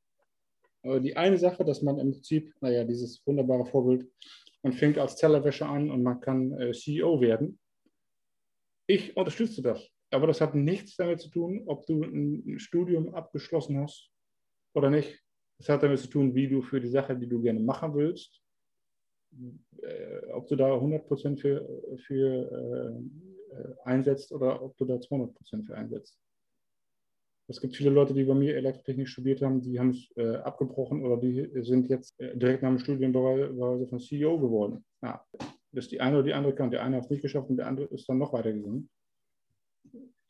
Aber die eine Sache, dass man im Prinzip, naja, dieses wunderbare Vorbild, man fängt als Tellerwäsche an und man kann äh, CEO werden. Ich unterstütze das. Aber das hat nichts damit zu tun, ob du ein Studium abgeschlossen hast oder nicht. Das hat damit zu tun, wie du für die Sache, die du gerne machen willst, äh, ob du da 100% für, für äh, einsetzt oder ob du da 200% für einsetzt. Es gibt viele Leute, die bei mir Elektrotechnik studiert haben, die haben es äh, abgebrochen oder die sind jetzt äh, direkt nach dem Studium von CEO geworden. Ja, das ist die eine oder die andere kann. Der eine hat es nicht geschafft und der andere ist dann noch weitergegangen.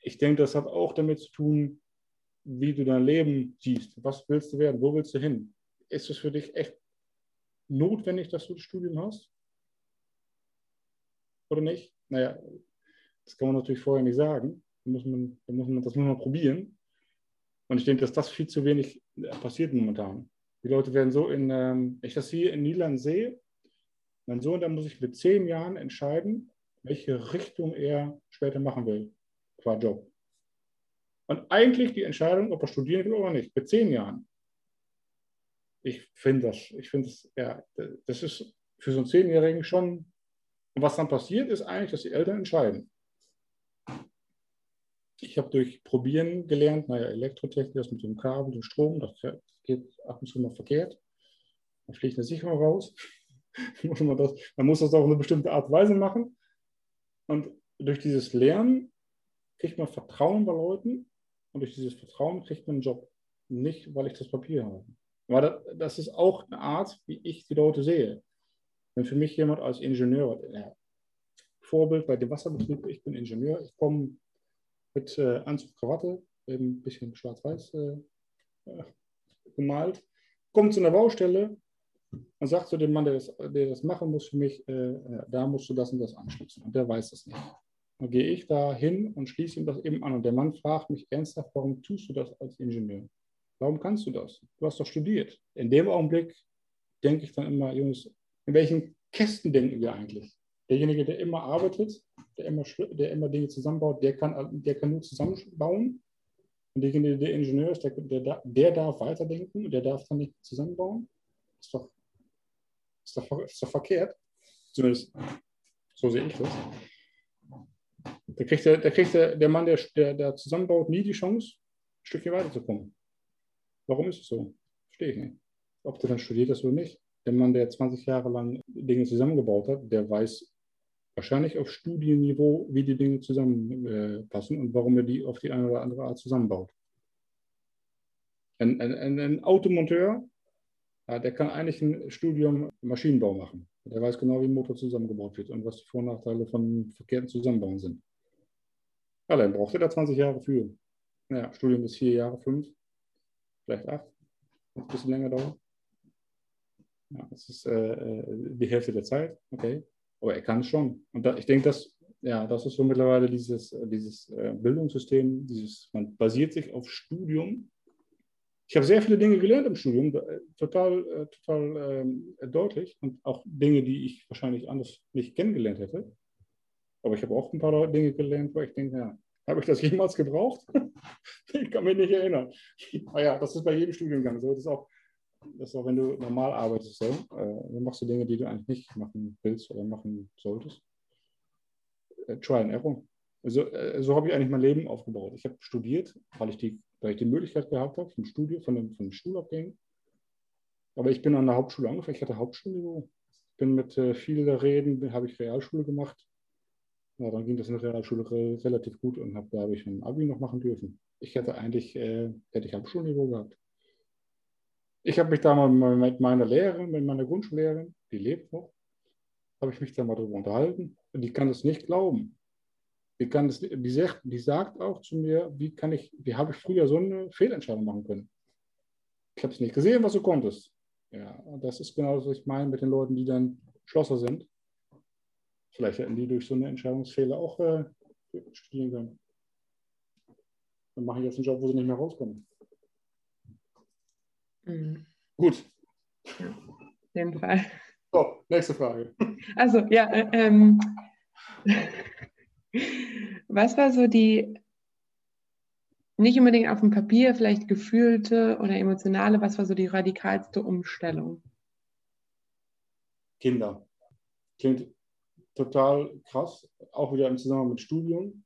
Ich denke, das hat auch damit zu tun, wie du dein Leben siehst. Was willst du werden? Wo willst du hin? Ist es für dich echt notwendig, dass du das Studium hast? Oder nicht? Naja, das kann man natürlich vorher nicht sagen. Da muss man, da muss man, das muss man probieren. Und ich denke, dass das viel zu wenig passiert momentan. Die Leute werden so in, ähm, ich das hier in Niederland sehe, mein Sohn, da muss ich mit zehn Jahren entscheiden, welche Richtung er später machen will, qua Job. Und eigentlich die Entscheidung, ob er studieren will oder nicht, mit zehn Jahren. Ich finde das, ich finde das, ja, das ist für so einen Zehnjährigen schon. Und was dann passiert, ist eigentlich, dass die Eltern entscheiden. Ich habe durch Probieren gelernt, naja, Elektrotechnik, das mit dem Kabel, dem Strom, das geht ab und zu mal verkehrt. Dann fliegt eine Sicherung raus. man, das, man muss das auch auf eine bestimmte Art und Weise machen. Und durch dieses Lernen kriegt man Vertrauen bei Leuten und durch dieses Vertrauen kriegt man einen Job. Nicht, weil ich das Papier habe. Aber das ist auch eine Art, wie ich die Leute sehe. Wenn für mich jemand als Ingenieur, ja, Vorbild bei dem Wasserbetrieb, ich bin Ingenieur, ich komme mit äh, Anzug, Krawatte, eben ein bisschen schwarz-weiß äh, äh, gemalt, kommt zu einer Baustelle und sagt zu dem Mann, der das, der das machen muss für mich, äh, da musst du das und das anschließen. Und der weiß das nicht. Dann gehe ich da hin und schließe ihm das eben an. Und der Mann fragt mich ernsthaft, warum tust du das als Ingenieur? Warum kannst du das? Du hast doch studiert. In dem Augenblick denke ich dann immer, Jungs, in welchen Kästen denken wir eigentlich? Derjenige, der immer arbeitet, der immer, der immer Dinge zusammenbaut, der kann, der kann nur zusammenbauen. Und derjenige, der Ingenieur ist, der, der, der darf weiterdenken der darf dann nicht zusammenbauen. Ist doch, ist doch, ist doch verkehrt. Zumindest so sehe ich das. Da kriegt, der, da kriegt der, der Mann, der, der, der zusammenbaut, nie die Chance, ein Stückchen weiterzukommen. Warum ist es so? Verstehe ich nicht. Ob der dann studiert ist oder nicht. der Mann, der 20 Jahre lang Dinge zusammengebaut hat, der weiß wahrscheinlich auf Studienniveau, wie die Dinge zusammenpassen äh, und warum er die auf die eine oder andere Art zusammenbaut. Ein, ein, ein Automonteur, der kann eigentlich ein Studium Maschinenbau machen. Der weiß genau, wie ein Motor zusammengebaut wird und was die Vor- und Nachteile von verkehrten Zusammenbauen sind. Ja, dann braucht er da 20 Jahre für. Ja, Studium ist vier Jahre, fünf, vielleicht acht, ein bisschen länger dauert. Ja, das ist äh, äh, die Hälfte der Zeit, okay. Aber er kann es schon. Und da, ich denke, dass, ja, das ist so mittlerweile dieses, dieses äh, Bildungssystem, dieses, man basiert sich auf Studium. Ich habe sehr viele Dinge gelernt im Studium, äh, total, äh, total äh, deutlich und auch Dinge, die ich wahrscheinlich anders nicht kennengelernt hätte. Aber ich habe auch ein paar Dinge gelernt, wo ich denke, ja, habe ich das jemals gebraucht? ich kann mich nicht erinnern. Aber ja, das ist bei jedem Studiengang so. Das ist auch das ist auch, wenn du normal arbeitest, so, äh, dann machst du Dinge, die du eigentlich nicht machen willst oder machen solltest. Äh, Try and Error. Also, äh, so habe ich eigentlich mein Leben aufgebaut. Ich habe studiert, weil ich die, weil ich die Möglichkeit gehabt habe, vom Studio, von dem, von dem Schulabgängen. Aber ich bin an der Hauptschule angefangen. Ich hatte Hauptschulniveau. Bin mit äh, vielen Reden, habe ich Realschule gemacht. Ja, dann ging das in der Realschule re relativ gut und habe, da habe ich ein Abi noch machen dürfen. Ich hätte eigentlich, äh, hätte ich Hauptschulniveau gehabt. Ich habe mich da mal mit meiner Lehrerin, mit meiner Grundschullehrerin, die lebt noch, habe ich mich da mal darüber unterhalten. Und die kann es nicht glauben. Die, kann es, die, sagt, die sagt auch zu mir, wie, kann ich, wie habe ich früher so eine Fehlentscheidung machen können? Ich habe es nicht gesehen, was du konntest. Ja, und das ist genau das, was ich meine mit den Leuten, die dann Schlosser sind. Vielleicht hätten die durch so eine Entscheidungsfehler auch äh, studieren können. Dann mache ich jetzt einen Job, wo sie nicht mehr rauskommen. Mhm. Gut. Auf jeden Fall. So, nächste Frage. Also, ja, äh, ähm, was war so die, nicht unbedingt auf dem Papier, vielleicht gefühlte oder emotionale, was war so die radikalste Umstellung? Kinder. Klingt total krass, auch wieder im Zusammenhang mit Studium.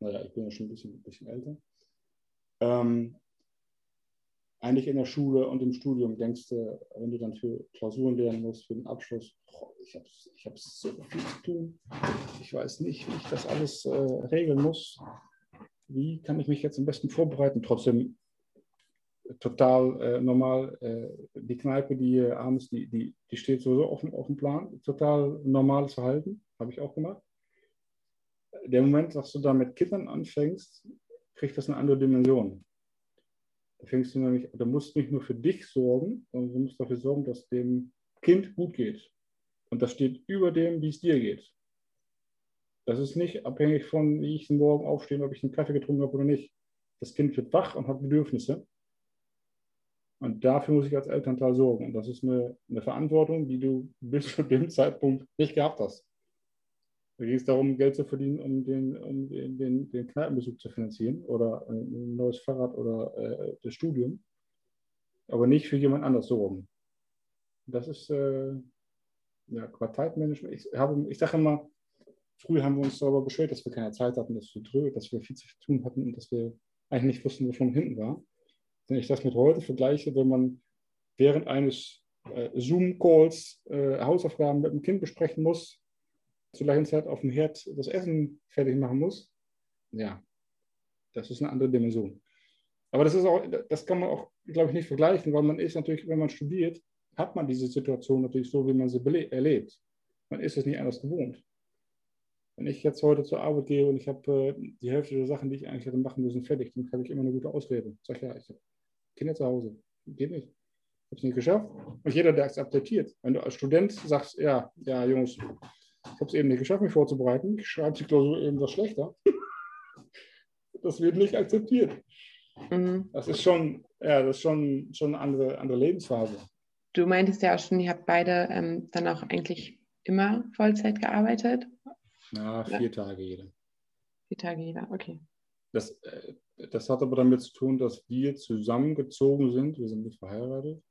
Naja, ich bin ja schon ein bisschen, ein bisschen älter. Ähm, eigentlich in der Schule und im Studium denkst du, wenn du dann für Klausuren lernen musst, für den Abschluss, boah, ich habe ich hab so viel zu tun. Ich weiß nicht, wie ich das alles äh, regeln muss. Wie kann ich mich jetzt am besten vorbereiten? Trotzdem total äh, normal. Äh, die Kneipe, die abends, die, die, die steht sowieso auf, auf dem Plan. Total normales Verhalten, habe ich auch gemacht. Der Moment, dass du da mit Kindern anfängst, kriegt das eine andere Dimension. Da fängst du nämlich, du musst nicht nur für dich sorgen, sondern du musst dafür sorgen, dass dem Kind gut geht. Und das steht über dem, wie es dir geht. Das ist nicht abhängig von, wie ich Morgen aufstehe, ob ich einen Kaffee getrunken habe oder nicht. Das Kind wird wach und hat Bedürfnisse. Und dafür muss ich als Elternteil sorgen. Und das ist eine, eine Verantwortung, die du bis zu dem Zeitpunkt nicht gehabt hast. Da ging es darum, Geld zu verdienen, um den, um den, den, den Kneipenbesuch zu finanzieren oder ein neues Fahrrad oder äh, das Studium, aber nicht für jemand anders sorgen. Das ist äh, ja, Quartalmanagement. Ich, ich sage immer, früher haben wir uns darüber beschwert, dass wir keine Zeit hatten, dass wir dröge, dass wir viel zu tun hatten und dass wir eigentlich nicht wussten, wo schon hinten war. Wenn ich das mit heute vergleiche, wenn man während eines äh, Zoom-Calls äh, Hausaufgaben mit dem Kind besprechen muss, zur gleichen Zeit auf dem Herd das Essen fertig machen muss, ja, das ist eine andere Dimension. Aber das ist auch, das kann man auch, glaube ich, nicht vergleichen, weil man ist natürlich, wenn man studiert, hat man diese Situation natürlich so, wie man sie erlebt. Man ist es nicht anders gewohnt. Wenn ich jetzt heute zur Arbeit gehe und ich habe äh, die Hälfte der Sachen, die ich eigentlich hätte machen müssen, fertig, dann habe ich immer eine gute Ausrede. Ich sage, ja, ich habe Kinder zu Hause. Geht nicht. Ich habe es nicht geschafft. Und jeder, der es akzeptiert. Wenn du als Student sagst, ja, ja, Jungs, ich habe es eben nicht geschafft, mich vorzubereiten. Ich schreibe die Klausur eben was schlechter. das wird nicht akzeptiert. Mhm. Das ist schon, ja, das ist schon, schon eine andere, andere Lebensphase. Du meintest ja auch schon, ihr habt beide ähm, dann auch eigentlich immer Vollzeit gearbeitet? Na, vier ja. Tage jeder. Vier Tage jeder, okay. Das, äh, das hat aber damit zu tun, dass wir zusammengezogen sind. Wir sind nicht verheiratet.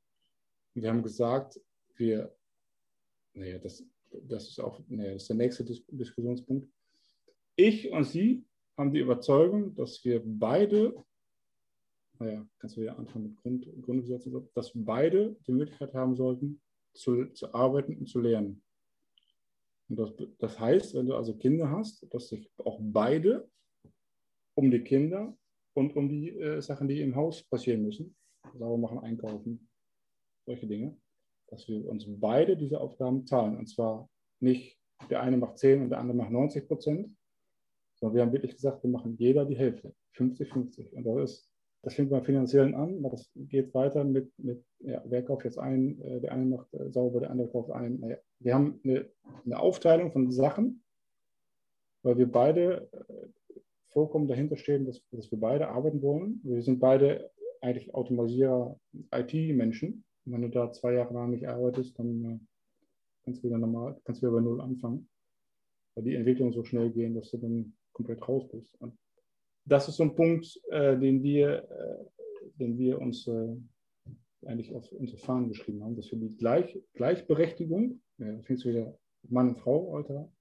Wir haben gesagt, wir, naja, das das ist auch nee, das ist der nächste Dis Diskussionspunkt. Ich und sie haben die Überzeugung, dass wir beide, naja, kannst du ja anfangen mit Grund, Grundgesetz, dass beide die Möglichkeit haben sollten, zu, zu arbeiten und zu lernen. Und das, das heißt, wenn du also Kinder hast, dass sich auch beide um die Kinder und um die äh, Sachen, die im Haus passieren müssen, sauber machen, einkaufen, solche Dinge, dass wir uns beide diese Aufgaben zahlen. Und zwar nicht der eine macht 10 und der andere macht 90 Prozent, sondern wir haben wirklich gesagt, wir machen jeder die Hälfte, 50-50. Und das ist das fängt beim Finanziellen an, aber das geht weiter mit, mit ja, wer kauft jetzt ein, äh, der eine macht äh, sauber, der andere kauft ein. Naja, wir haben eine, eine, Aufteilung von Sachen, weil wir beide äh, vollkommen dahinter stehen, dass, dass, wir beide arbeiten wollen. Wir sind beide eigentlich Automatisierer, IT-Menschen. Wenn du da zwei Jahre lang nicht arbeitest, dann äh, kannst du wieder normal, kannst wieder bei Null anfangen. Weil die Entwicklungen so schnell gehen, dass du dann komplett raus bist. Und das ist so ein Punkt, äh, den, wir, äh, den wir uns äh, eigentlich auf unsere Fahnen geschrieben haben, dass wir die Gleich, Gleichberechtigung, ja, findest du wieder Mann und Frau, Alter,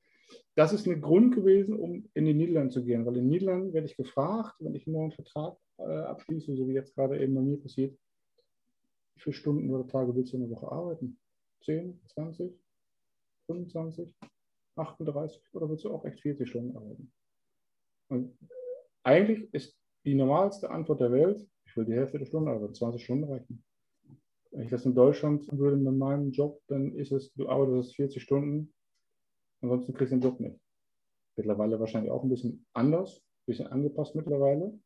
das ist ein Grund gewesen, um in die Niederlande zu gehen, weil in den Niederlanden werde ich gefragt, wenn ich einen neuen Vertrag äh, abschließe, so wie jetzt gerade eben bei mir passiert, wie viele Stunden oder Tage willst du in der Woche arbeiten? 10, 20, 25, 38 oder willst du auch echt 40 Stunden arbeiten? Und eigentlich ist die normalste Antwort der Welt, ich will die Hälfte der Stunde, also 20 Stunden reichen. Wenn ich das in Deutschland würde mit meinem Job, dann ist es, du arbeitest 40 Stunden, ansonsten kriegst du den Job nicht. Mittlerweile wahrscheinlich auch ein bisschen anders, ein bisschen angepasst mittlerweile.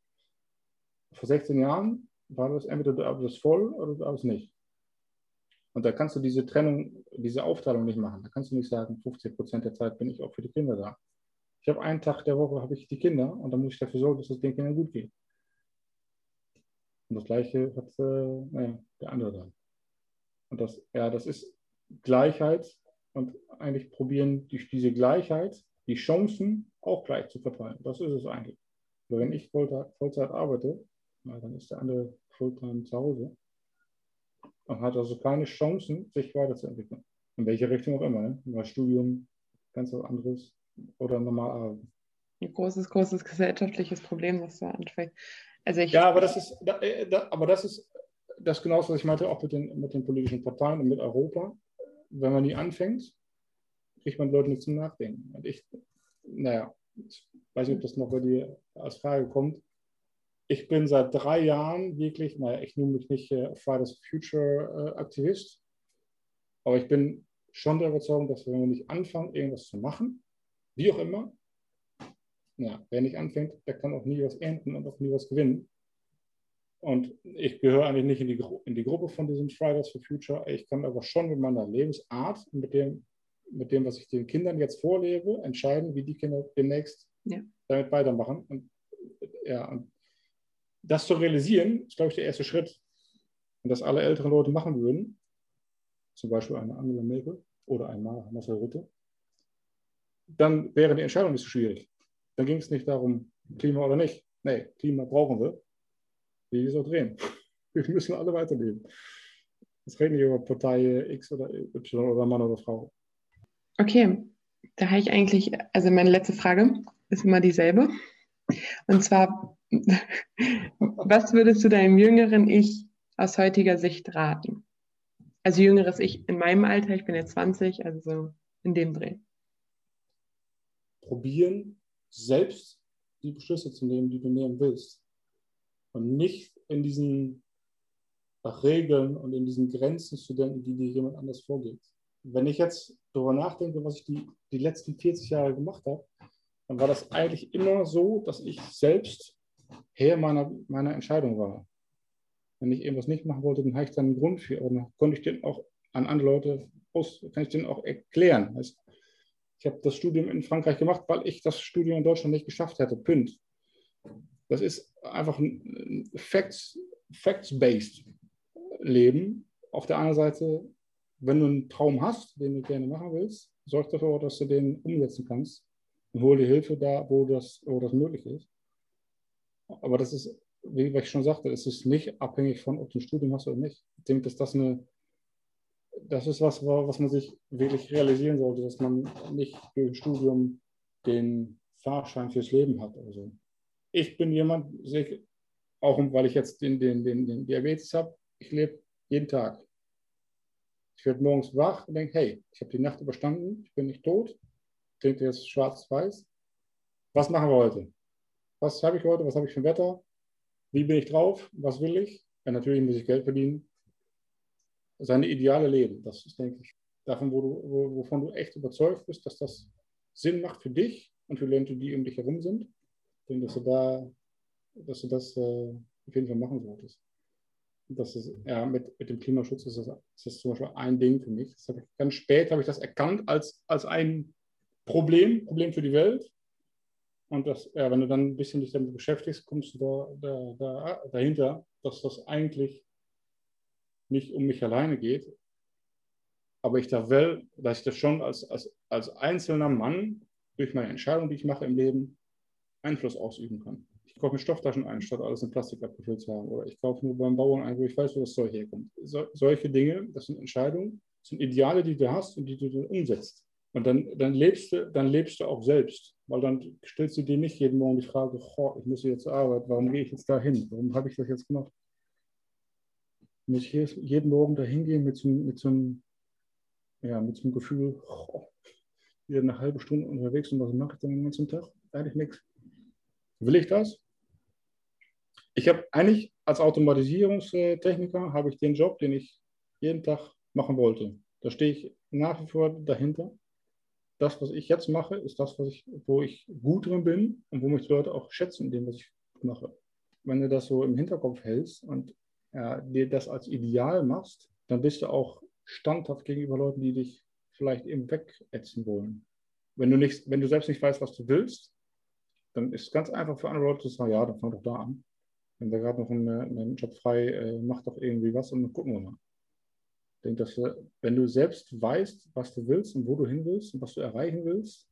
Vor 16 Jahren war das entweder du arbeitest voll oder du arbeitest nicht. Und da kannst du diese Trennung, diese Aufteilung nicht machen. Da kannst du nicht sagen, 50 Prozent der Zeit bin ich auch für die Kinder da. Ich habe einen Tag der Woche habe ich die Kinder und dann muss ich dafür sorgen, dass es den Kindern gut geht. Und das Gleiche hat äh, naja, der andere dann. Und das, ja, das ist Gleichheit und eigentlich probieren durch diese Gleichheit die Chancen auch gleich zu verteilen. Das ist es eigentlich. Aber wenn ich Vollzeit, arbeite, na, dann ist der andere Fulltime zu Hause und hat also keine Chancen, sich weiterzuentwickeln. In welche Richtung auch immer. Ne? Über Studium, ganz was anderes oder normal arbeiten. Ein großes, großes gesellschaftliches Problem, das du ansprichst. Also ich, ja, aber das ist, da, äh, da, aber das ist das genau, was ich meinte, auch mit den, mit den politischen Parteien und mit Europa. Wenn man nie anfängt, kriegt man Leute nicht zum Nachdenken. Und ich, naja, ich weiß nicht, ob das noch bei dir als Frage kommt. Ich bin seit drei Jahren wirklich, naja, ich nehme mich nicht äh, Fridays for Future äh, Aktivist, aber ich bin schon der Überzeugung, dass wenn wir nicht anfangen, irgendwas zu machen, wie auch immer. Ja, wer nicht anfängt, der kann auch nie was ernten und auch nie was gewinnen. Und ich gehöre eigentlich nicht in die, in die Gruppe von diesen Fridays for Future. Ich kann aber schon mit meiner Lebensart, mit dem, mit dem, was ich den Kindern jetzt vorlebe, entscheiden, wie die Kinder demnächst ja. damit weitermachen. Und, ja, und das zu realisieren, ist, glaube ich, der erste Schritt. Und dass alle älteren Leute machen würden, zum Beispiel eine Angela Merkel oder ein Marcel Rutte, dann wäre die Entscheidung nicht so schwierig. Dann ging es nicht darum, Klima oder nicht. Nee, Klima brauchen wir. Wie wir so drehen. Wir müssen alle weiterleben. Es reden nicht über Partei X oder Y oder Mann oder Frau. Okay, da habe ich eigentlich, also meine letzte Frage ist immer dieselbe. Und zwar, was würdest du deinem jüngeren Ich aus heutiger Sicht raten? Also jüngeres Ich in meinem Alter, ich bin jetzt 20, also so in dem Dreh probieren, selbst die Beschlüsse zu nehmen, die du nehmen willst. Und nicht in diesen Regeln und in diesen Grenzen zu denken, die dir jemand anders vorgibt. Wenn ich jetzt darüber nachdenke, was ich die, die letzten 40 Jahre gemacht habe, dann war das eigentlich immer so, dass ich selbst Herr meiner, meiner Entscheidung war. Wenn ich irgendwas nicht machen wollte, dann habe ich dann einen Grund für. Und dann konnte ich den auch an andere Leute aus, kann ich den auch erklären. Das ich habe das Studium in Frankreich gemacht, weil ich das Studium in Deutschland nicht geschafft hätte. Pünd. Das ist einfach ein Facts, Facts-based Leben. Auf der anderen Seite, wenn du einen Traum hast, den du gerne machen willst, sorg dafür, dass du den umsetzen kannst und hol dir Hilfe da, wo das, wo das möglich ist. Aber das ist, wie ich schon sagte, es ist nicht abhängig von, ob du ein Studium hast oder nicht. Ich denke, dass das eine das ist was, was man sich wirklich realisieren sollte, dass man nicht durch ein Studium den Fahrschein fürs Leben hat. Also ich bin jemand, auch weil ich jetzt den, den, den, den Diabetes habe, ich lebe jeden Tag. Ich werde morgens wach und denke, hey, ich habe die Nacht überstanden, ich bin nicht tot. Klingt jetzt schwarz-weiß. Was machen wir heute? Was habe ich heute? Was habe ich für ein Wetter? Wie bin ich drauf? Was will ich? Ja, natürlich muss ich Geld verdienen. Seine ideale Leben, das ist, denke ich, davon, wo du, wo, wovon du echt überzeugt bist, dass das Sinn macht für dich und für Leute, die um dich herum sind. Denke, dass du da, dass du das äh, auf jeden Fall machen solltest. Das ist, ja, mit, mit dem Klimaschutz ist das, ist das zum Beispiel ein Ding für mich. Ich, ganz spät habe ich das erkannt als, als ein Problem, Problem für die Welt. Und das, ja, wenn du dann ein bisschen dich damit beschäftigst, kommst du da, da, da, dahinter, dass das eigentlich nicht um mich alleine geht. Aber ich da will, dass ich das schon als, als, als einzelner Mann durch meine Entscheidung, die ich mache im Leben, Einfluss ausüben kann kaufe mir Stofftaschen ein, statt alles in Plastik abgefüllt zu haben. Oder ich kaufe nur beim Bauern ein, wo ich weiß, wo das Zeug herkommt. So, solche Dinge, das sind Entscheidungen, das sind Ideale, die du hast und die du dann umsetzt. Und dann, dann, lebst du, dann lebst du auch selbst. Weil dann stellst du dir nicht jeden Morgen die Frage, ich muss jetzt zur Arbeit, warum gehe ich jetzt da hin? Warum habe ich das jetzt gemacht? Muss ich jeden Morgen da hingehen mit so, mit ja, mit so einem Gefühl, oh, wieder eine halbe Stunde unterwegs und was mache ich dann den ganzen Tag? Eigentlich nichts. Will ich das? ich habe eigentlich als Automatisierungstechniker habe ich den Job, den ich jeden Tag machen wollte. Da stehe ich nach wie vor dahinter. Das, was ich jetzt mache, ist das, was ich, wo ich gut drin bin und wo mich die Leute auch schätzen in dem, was ich mache. Wenn du das so im Hinterkopf hältst und ja, dir das als Ideal machst, dann bist du auch standhaft gegenüber Leuten, die dich vielleicht eben wegätzen wollen. Wenn du, nicht, wenn du selbst nicht weißt, was du willst, dann ist es ganz einfach für andere Leute zu sagen, ja, dann fang doch da an wenn der gerade noch einen, einen, Job frei, äh, macht doch irgendwie was und dann gucken wir mal. Ich denke, dass du, wenn du selbst weißt, was du willst und wo du hin willst und was du erreichen willst,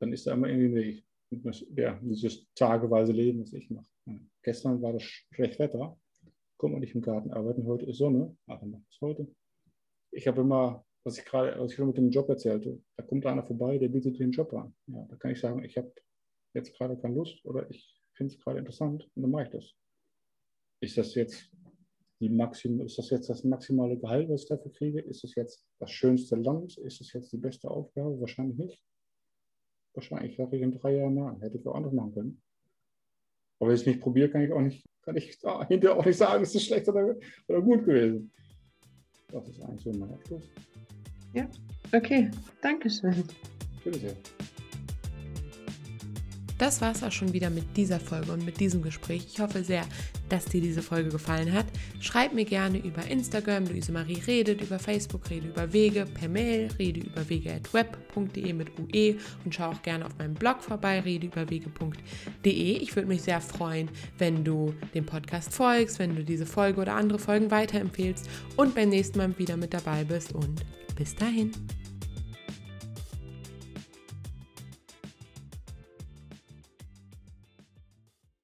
dann ist da immer irgendwie ein Weg. Und ja, dieses tageweise Leben, was ich mache. Gestern war das schlecht Wetter, guck mal nicht im Garten arbeiten, heute ist Sonne, aber mach es heute. Ich habe immer, was ich gerade, was ich schon mit dem Job erzählte, da kommt einer vorbei, der bietet einen Job an. Ja, da kann ich sagen, ich habe jetzt gerade keine Lust oder ich finde es gerade interessant und dann mache ich das. Ist das jetzt die Maxim, ist das jetzt das maximale Gehalt, was ich dafür kriege? Ist das jetzt das schönste Land? Ist das jetzt die beste Aufgabe? Wahrscheinlich nicht. Wahrscheinlich sage ich in drei Jahren nein. Hätte ich auch anders machen können. Aber wenn ich es nicht probiere, kann ich auch nicht, kann ich hinterher auch nicht sagen, ist es schlecht oder, oder gut gewesen. Das ist eigentlich so mein Abschluss. Ja, okay. Dankeschön. Bitte sehr. Das war es auch schon wieder mit dieser Folge und mit diesem Gespräch. Ich hoffe sehr, dass dir diese Folge gefallen hat. Schreib mir gerne über Instagram, Luise Marie redet, über Facebook, rede über Wege, per Mail, rede über wege.web.de mit UE und schau auch gerne auf meinem Blog vorbei, redeüberwege.de. Ich würde mich sehr freuen, wenn du dem Podcast folgst, wenn du diese Folge oder andere Folgen weiterempfehlst und beim nächsten Mal wieder mit dabei bist und bis dahin.